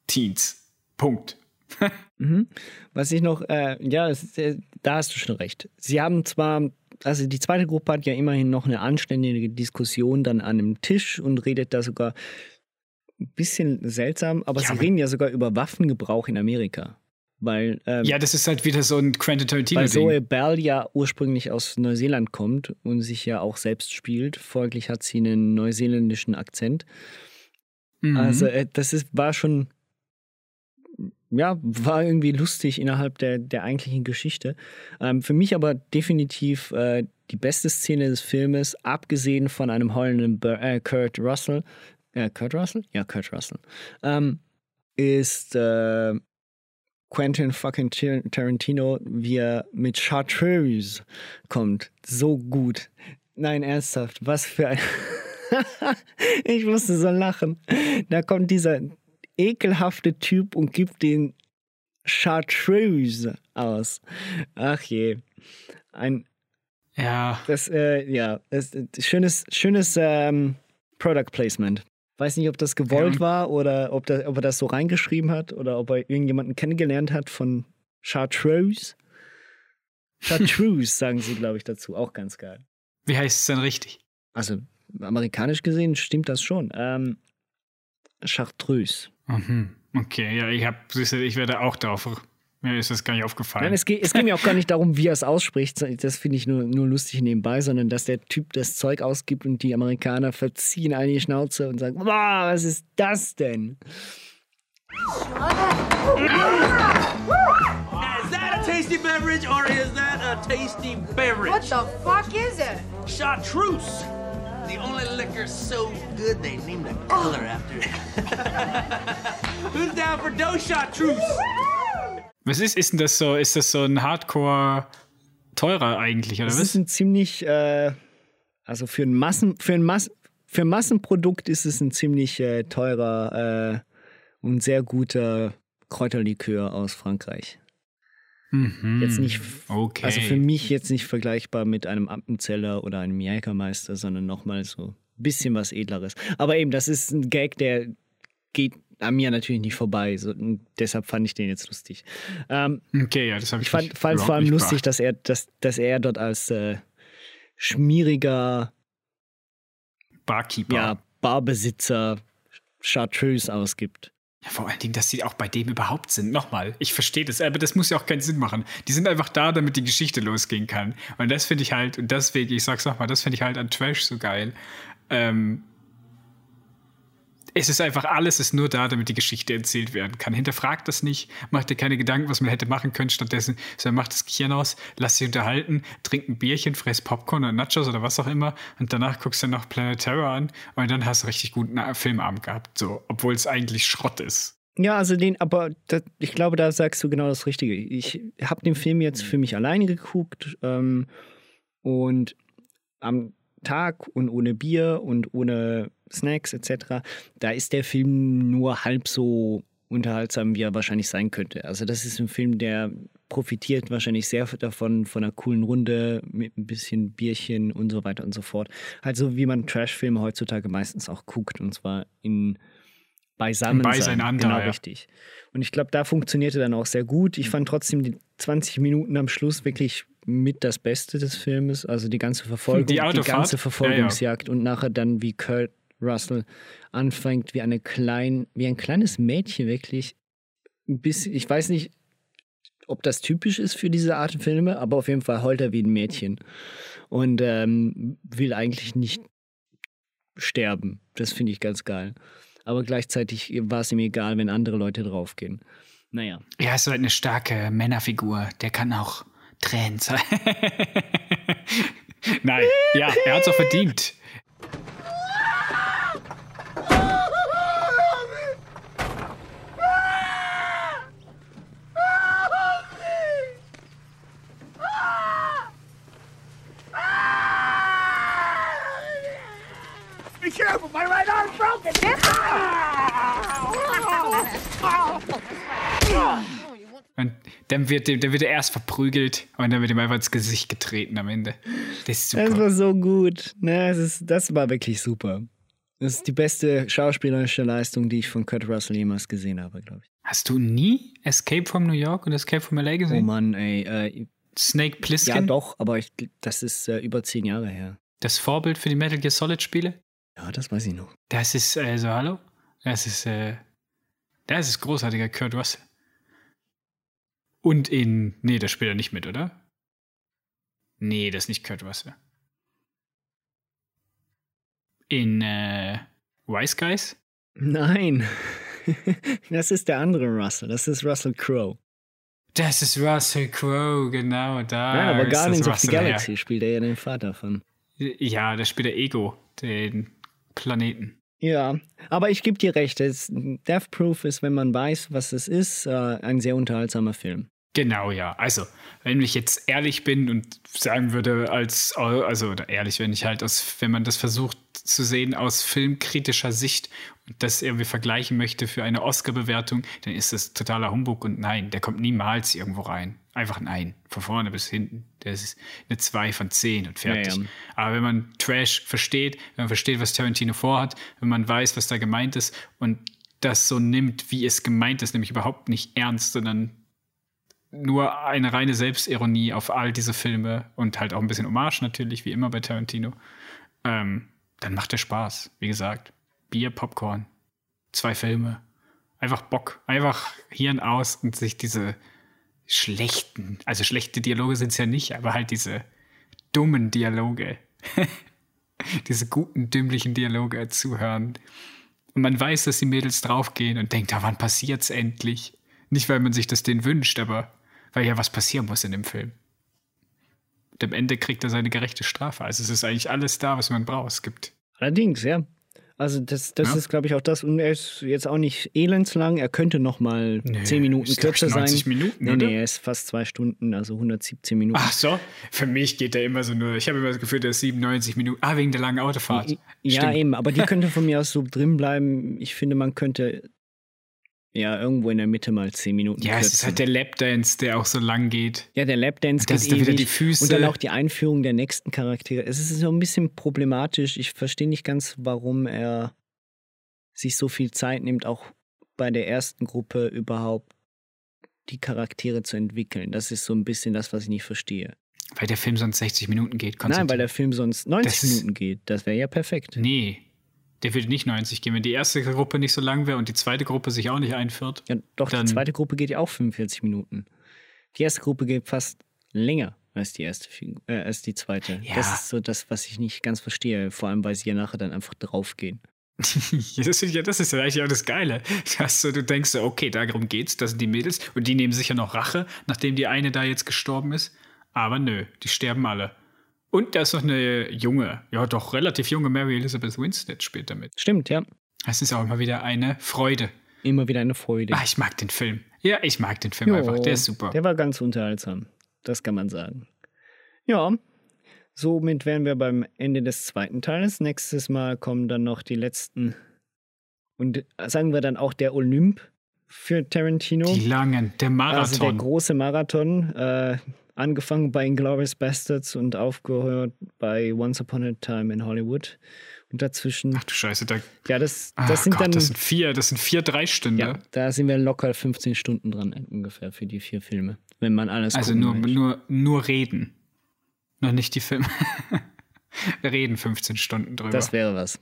Teens. Punkt. Was ich noch, äh, ja, äh, da hast du schon recht. Sie haben zwar, also die zweite Gruppe hat ja immerhin noch eine anständige Diskussion dann an einem Tisch und redet da sogar ein bisschen seltsam, aber Ja, sie reden ja sogar über Waffengebrauch in Amerika. Weil, ähm, Ja, das ist halt wieder so ein Quentin weil Tarantino-Ding. Zoe Bell ja ursprünglich aus Neuseeland kommt und sich ja auch selbst spielt. Folglich hat sie einen neuseeländischen Akzent. Mhm. Also äh, das ist, war schon, ja, war irgendwie lustig innerhalb der, der eigentlichen Geschichte. Ähm, für mich aber definitiv äh, die beste Szene des Filmes, abgesehen von einem heulenden Bur äh, Kurt Russell, äh, Kurt Russell? Ja, Kurt Russell, ähm, ist äh, Quentin fucking Tar- Tarantino, wie er mit Chartreuse kommt. So gut. Nein, ernsthaft, was für ein... ich musste so lachen. Da kommt dieser ekelhafte Typ und gibt den Chartreuse aus. Ach je. Ein, ja. das, äh, ja, das schönes, schönes ähm, Product Placement. Weiß nicht, ob das gewollt Ja. war oder ob, da, ob er das so reingeschrieben hat oder ob er irgendjemanden kennengelernt hat von Chartreuse. Chartreuse sagen sie, glaube ich, dazu. Auch ganz geil. Wie heißt es denn richtig? Also, amerikanisch gesehen stimmt das schon. Ähm, Chartreuse. Mhm. Okay, ja, ich hab, ich werde auch darauf. Mir ist das gar nicht aufgefallen. Nein, es geht, es geht mir auch gar nicht darum, wie er es ausspricht. Das finde ich nur, nur lustig nebenbei, sondern dass der Typ das Zeug ausgibt und die Amerikaner verziehen die Schnauze und sagen: Wow, was ist das denn? Is that a tasty beverage or is that a tasty beverage? What the fuck is it? Chartreuse. The only liquor so good they named a color after it. Who's down for dough chartreuse? Was ist, ist denn das so? Ist das so ein Hardcore teurer eigentlich, oder Das was? ist ein ziemlich, äh, also für ein Massen, für ein Massen, für Massenprodukt ist es ein ziemlich äh, teurer äh, und sehr guter Kräuterlikör aus Frankreich. Mhm. Jetzt nicht, Okay. also für mich jetzt nicht vergleichbar mit einem Appenzeller oder einem Jägermeister, sondern nochmal so ein bisschen was Edleres. Aber eben, das ist ein Gag, der geht an mir natürlich nicht vorbei. So, deshalb fand ich den jetzt lustig. Ähm, Okay, ja, das habe ich ich fand es vor allem lustig, dass er, dass, dass er dort als äh, schmieriger Barkeeper. ja, Barbesitzer Chartreuse ausgibt. Ja, vor allen Dingen, dass sie auch bei dem überhaupt sind. Nochmal, ich verstehe das, aber das muss ja auch keinen Sinn machen. Die sind einfach da, damit die Geschichte losgehen kann. Und das finde ich halt, und deswegen, ich sag's nochmal, das finde ich halt an Trash so geil. Ähm, es ist einfach, alles ist nur da, damit die Geschichte erzählt werden kann. Hinterfragt das nicht, macht dir keine Gedanken, was man hätte machen können. Stattdessen, sondern macht das Gehirn aus, lass sie unterhalten, trink ein Bierchen, fress Popcorn oder Nachos oder was auch immer und danach guckst du noch Planet Terror an und dann hast du richtig guten Filmabend gehabt. So, obwohl es eigentlich Schrott ist. Ja, also den, aber das, ich glaube, da sagst du genau das Richtige. Ich habe den Film jetzt für mich alleine geguckt ähm, und am Tag und ohne Bier und ohne Snacks etc., da ist der Film nur halb so unterhaltsam, wie er wahrscheinlich sein könnte. Also das ist ein Film, der profitiert wahrscheinlich sehr davon, von einer coolen Runde mit ein bisschen Bierchen und so weiter und so fort. Also wie man Trashfilme heutzutage meistens auch guckt und zwar in beisammen sein. Beiseinander, Genau, ja. richtig. Und ich glaube, da funktionierte dann auch sehr gut. Ich fand trotzdem die 20 Minuten am Schluss wirklich mit das Beste des Filmes. Also die ganze Verfolgung, Die die, ganze Ja, ja. Verfolgungsjagd und nachher dann, wie Kurt Russell anfängt, wie eine klein, wie ein kleines Mädchen wirklich. Ein bisschen, ich weiß nicht, ob das typisch ist für diese Art Filme, aber auf jeden Fall heult er wie ein Mädchen. Und ähm, will eigentlich nicht sterben. Das finde ich ganz geil. Aber gleichzeitig war es ihm egal, wenn andere Leute draufgehen. Naja. Er ist so eine starke Männerfigur. Der kann auch Tränen zeigen. Nein, ja, er hat es auch verdient. Be careful, my right arm's broken. Und dann wird, dann wird er erst verprügelt und dann wird ihm einfach ins Gesicht getreten am Ende. Das ist Das super. war so gut. Ne, es ist, das war wirklich super. Das ist die beste schauspielerische Leistung, die ich von Kurt Russell jemals gesehen habe, glaube ich. Hast du nie Escape from New York und Escape from LA Oh gesehen? Mann, ey. Äh, Snake ja, Plissken? doch, aber ich, das ist äh, über zehn Jahre her. Das Vorbild für die Metal Gear Solid Spiele? Ja, das weiß ich noch. Das ist, äh, so, hallo? Das ist, äh, das ist großartiger Kurt Russell. Und in, nee, das spielt er nicht mit, oder? Nee, das ist nicht Kurt Russell. In, äh, Wise Guys? Nein. das ist der andere Russell. Das ist Russell Crowe. Das ist Russell Crowe, genau, da. Nein, aber Guardians of the Russell her. Galaxy spielt er ja den Vater von. Ja, da spielt er Ego, den Planeten. Ja, aber ich gebe dir recht. Death Proof ist, wenn man weiß, was es ist, äh, ein sehr unterhaltsamer Film. Genau, ja. Also, wenn ich jetzt ehrlich bin und sagen würde, als, also oder ehrlich, wenn ich halt aus, wenn man das versucht zu sehen aus filmkritischer Sicht und das irgendwie vergleichen möchte für eine Oscar-Bewertung, dann ist das totaler Humbug und nein, der kommt niemals irgendwo rein. Einfach ein Ein, von vorne bis hinten. Das ist eine 2 von 10 und fertig. Ja, ja. Aber wenn man Trash versteht, wenn man versteht, was Tarantino vorhat, wenn man weiß, was da gemeint ist und das so nimmt, wie es gemeint ist, nämlich überhaupt nicht ernst, sondern nur eine reine Selbstironie auf all diese Filme und halt auch ein bisschen Hommage natürlich, wie immer bei Tarantino, ähm, dann macht der Spaß. Wie gesagt, Bier, Popcorn, zwei Filme, einfach Bock, einfach Hirn aus und sich diese schlechten, also schlechte Dialoge sind es ja nicht, aber halt diese dummen Dialoge, diese guten, dümmlichen Dialoge zuhören. Und man weiß, dass die Mädels draufgehen und denkt, ah, wann passiert's endlich? Nicht, weil man sich das denen wünscht, aber weil ja was passieren muss in dem Film. Und am Ende kriegt er seine gerechte Strafe. Also es ist eigentlich alles da, was man braucht. Es gibt Allerdings, ja. Also das, das Ja. ist, glaube ich, auch das. Und er ist jetzt auch nicht elendslang. Er könnte noch mal Nö, 10 Minuten kürzer 90 sein. Minuten, nee, oder? nee, er ist fast zwei Stunden, also 117 Minuten. Ach so, für mich geht der immer so nur. Ich habe immer das Gefühl, der ist 97 Minuten. Ah, wegen der langen Autofahrt. ja, Stimmt. eben, aber die könnte von mir aus so drin bleiben. Ich finde, man könnte ja irgendwo in der Mitte mal 10 Minuten Ja, es ist kürzen. halt der Lapdance, der auch so lang geht. Ja, der Lapdance Das geht ist dann wieder ewig. die Füße. Und dann auch die Einführung der nächsten Charaktere. Es ist so ein bisschen problematisch. Ich verstehe nicht ganz, warum er sich so viel Zeit nimmt, auch bei der ersten Gruppe überhaupt die Charaktere zu entwickeln. Das ist so ein bisschen das, was ich nicht verstehe. Weil der Film sonst 60 Minuten geht. Nein, weil Konstantin. der Film sonst 90 Das- Minuten geht. Das wäre ja perfekt. Nee, der würde nicht 90 gehen. Wenn die erste Gruppe nicht so lang wäre und die zweite Gruppe sich auch nicht einführt. Ja, doch, die zweite Gruppe geht ja auch 45 Minuten. Die erste Gruppe geht fast länger als die erste, äh, als die zweite. Ja. Das ist so das, was ich nicht ganz verstehe. Vor allem, weil sie ja nachher dann einfach draufgehen. Das, ist ja, das ist ja eigentlich auch das Geile. Dass du, du denkst, so, okay, darum geht's, das sind die Mädels und die nehmen sicher noch Rache, nachdem die eine da jetzt gestorben ist. Aber nö, die sterben alle. Und da ist noch eine junge, ja doch relativ junge Mary Elizabeth Winstead später mit. Stimmt, ja. Das ist auch immer wieder eine Freude. Immer wieder eine Freude. Ah, ich mag den Film. Ja, ich mag den Film einfach. Der ist super. Der war ganz unterhaltsam. Das kann man sagen. Ja, somit wären wir beim Ende des zweiten Teils. Nächstes Mal kommen dann noch die letzten. Und sagen wir dann auch der Olymp für Tarantino. Die langen, der Also der Marathon. große Marathon. Äh, angefangen bei Inglourious Bastards und aufgehört bei Once Upon a Time in Hollywood. Und dazwischen, Ach du Scheiße, da, ja, das, das sind Gott, dann. das sind vier, das sind vier, drei Stunden. ja, da sind wir locker 15 Stunden dran ungefähr für die vier Filme. Wenn man alles Also nur, möchte. nur, nur reden. Noch nicht die Filme. Wir reden 15 Stunden drüber. Das wäre was.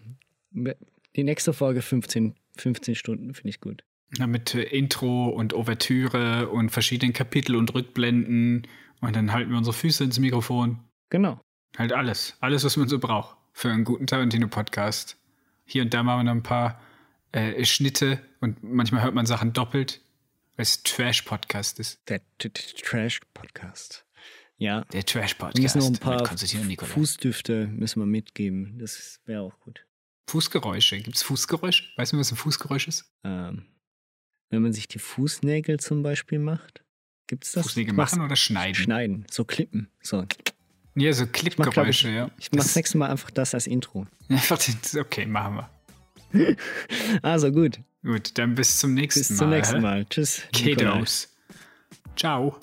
Die nächste Folge 15, 15 Stunden finde ich gut. Mit äh, Intro und Ouvertüre und verschiedenen Kapitel und Rückblenden. Und dann halten wir unsere Füße ins Mikrofon. Genau. Halt alles. Alles, was man so braucht für einen guten Tarantino-Podcast. Hier und da machen wir noch ein paar äh, Schnitte und manchmal hört man Sachen doppelt, weil es Trash-Podcast ist. Der Trash-Podcast. Ja. Der Trash-Podcast müssen noch ein paar. Fußdüfte müssen wir mitgeben. Das wäre auch gut. Fußgeräusche. Gibt es Fußgeräusche? Weißt du, was ein Fußgeräusch ist? Ähm, wenn man sich die Fußnägel zum Beispiel macht, gibt es das? Fußnägel machen oder schneiden? Schneiden, so klippen. So. Ja, so Klippgeräusche, ja. ich mach Das- nächste Mal einfach das als Intro. Einfach den- Okay, machen wir. Also gut. Gut, dann bis zum nächsten Bis Mal. zum nächsten Mal. Tschüss. Kiddos. Ciao.